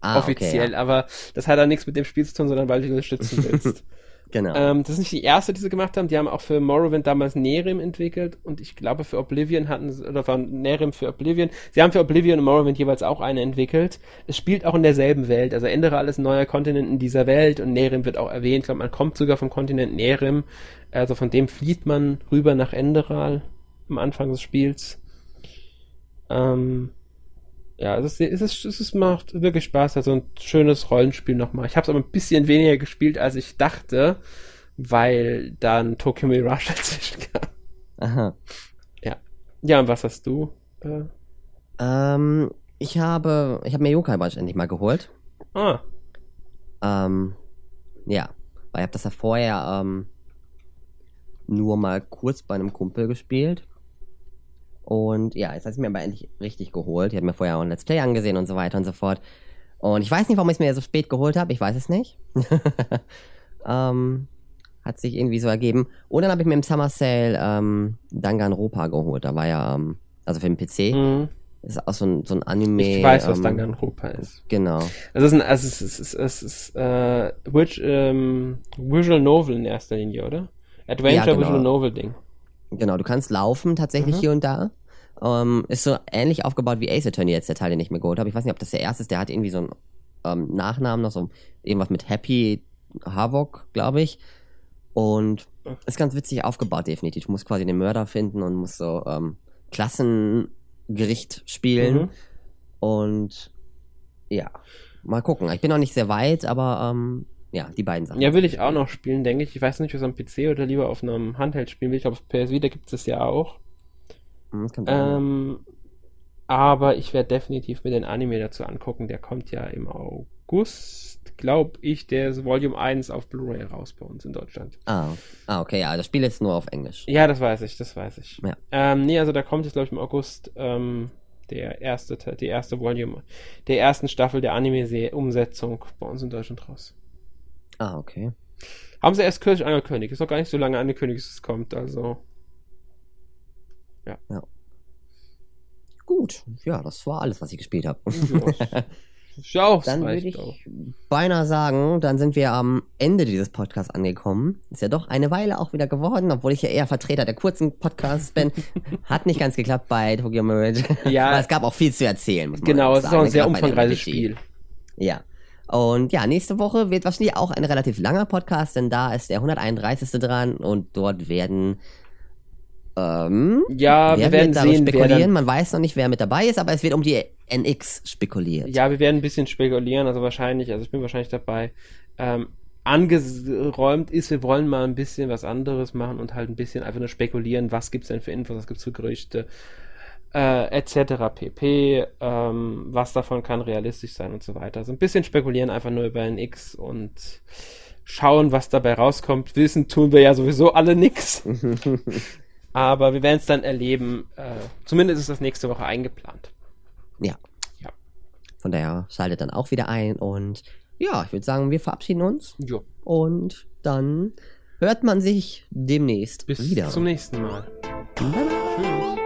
ah, offiziell, Okay, ja. aber das hat dann nichts mit dem Spiel zu tun, sondern weil du dich unterstützen willst. Genau. ähm, das ist nicht die erste, die sie gemacht haben. Die haben auch für Morrowind damals Nerim entwickelt und ich glaube für Oblivion hatten sie, oder von Nerim für Oblivion. Sie haben für Oblivion und Morrowind jeweils auch eine entwickelt. Es spielt auch in derselben Welt. Also ist ein neuer Kontinent in dieser Welt und Nerim wird auch erwähnt. Ich glaube, man kommt sogar vom Kontinent Nerim. Also von dem flieht man rüber nach Enderal am Anfang des Spiels. Ähm, ja, es, ist, es, ist, es ist, macht wirklich Spaß, also ein schönes Rollenspiel nochmal. Ich habe es aber ein bisschen weniger gespielt, als ich dachte, weil dann Tokyo Mirage dazwischen kam. Aha. Ja, und was hast du? Äh, Ähm, ich habe, ich habe mir Yokai Watch endlich mal geholt. ah, Ähm, ja, weil ich habe das ja vorher ähm, nur mal kurz bei einem Kumpel gespielt. Und ja, jetzt habe ich mir aber endlich richtig geholt. Ich habe mir vorher auch ein Let's Play angesehen und so weiter und so fort. Und ich weiß nicht, warum ich es mir so spät geholt habe. Ich weiß es nicht. ähm, hat sich irgendwie so ergeben. Und dann habe ich mir im Summer Sale ähm, Danganronpa geholt. Da war ja, ähm, also für den PC. hm. Ist auch so ein, so ein Anime. ich weiß, was ähm, Danganronpa ist. Genau. Also es ist ein, also es ist, es ist, es ist äh, which, ähm, Visual Novel in erster Linie, oder? Adventure Ja, genau. Visual Novel Ding. Genau, du kannst laufen tatsächlich Mhm. hier und da. Ähm, ist so ähnlich aufgebaut wie Ace Attorney jetzt, der Teil, den ich mir geholt habe. Ich weiß nicht, ob das der erste ist, der hat irgendwie so einen ähm, Nachnamen noch, so irgendwas mit Happy Havok, glaube ich. Und ist ganz witzig aufgebaut, definitiv. Du musst quasi den Mörder finden und musst so ähm, Klassengericht spielen. Mhm. Und ja, mal gucken. Ich bin noch nicht sehr weit, aber ähm, ja, die beiden Sachen. Ja, will ich auch noch spielen, denke ich. Ich weiß nicht, was am PC oder lieber auf einem Handheld spielen will. Ich glaube, auf PS Vita gibt es das ja auch. Hm, das. Ähm, aber ich werde definitiv mir den Anime dazu angucken. Der kommt ja im August, glaube ich, der Volume 1 auf Blu-ray raus bei uns in Deutschland. Ah, ah, okay, ja, das Spiel ist nur auf Englisch. Ja, das weiß ich, das weiß ich. Ja. Ähm, nee, also da kommt jetzt, glaube ich, im August ähm, der erste, Te- die erste Volume der ersten Staffel der Anime-Umsetzung bei uns in Deutschland raus. Ah, okay. Haben sie erst kürzlich angekündigt. Ist noch gar nicht so lange angekündigt, dass es kommt, also. Gut, ja, das war alles, was ich gespielt habe. Ja, ja auch, Dann würde ich auch. beinahe sagen, dann sind wir am Ende dieses Podcasts angekommen. Ist ja doch eine Weile auch wieder geworden, obwohl ich ja eher Vertreter der kurzen Podcasts bin. Hat nicht ganz geklappt bei Tokyo Mirage. Ja. Aber es gab auch viel zu erzählen. Muss man Genau, es ist auch ein sehr umfangreiches. Spiel. Ja. Und ja, nächste Woche wird wahrscheinlich auch ein relativ langer Podcast, denn da ist der 131. dran und dort werden ähm, Ja, wir werden sehen, spekulieren. Man weiß noch nicht, wer mit dabei ist, aber es wird um die NX spekuliert. Ja, wir werden ein bisschen spekulieren, also wahrscheinlich, also ich bin wahrscheinlich dabei. Ähm, angeräumt ist, wir wollen mal ein bisschen was anderes machen und halt ein bisschen einfach nur spekulieren, was gibt's denn für Infos, was gibt's für Gerüchte, äh, etc. pp. Ähm, was davon kann realistisch sein und so weiter. Also ein bisschen spekulieren einfach nur über NX und schauen, was dabei rauskommt. Wissen tun wir ja sowieso alle nix. Aber wir werden es dann erleben. Äh, zumindest ist das nächste Woche eingeplant. Ja. Ja. Von daher schaltet dann auch wieder ein und ja, ich würde sagen, wir verabschieden uns Jo. und dann hört man sich demnächst Bis wieder. zum nächsten Mal. Bye. Tschüss.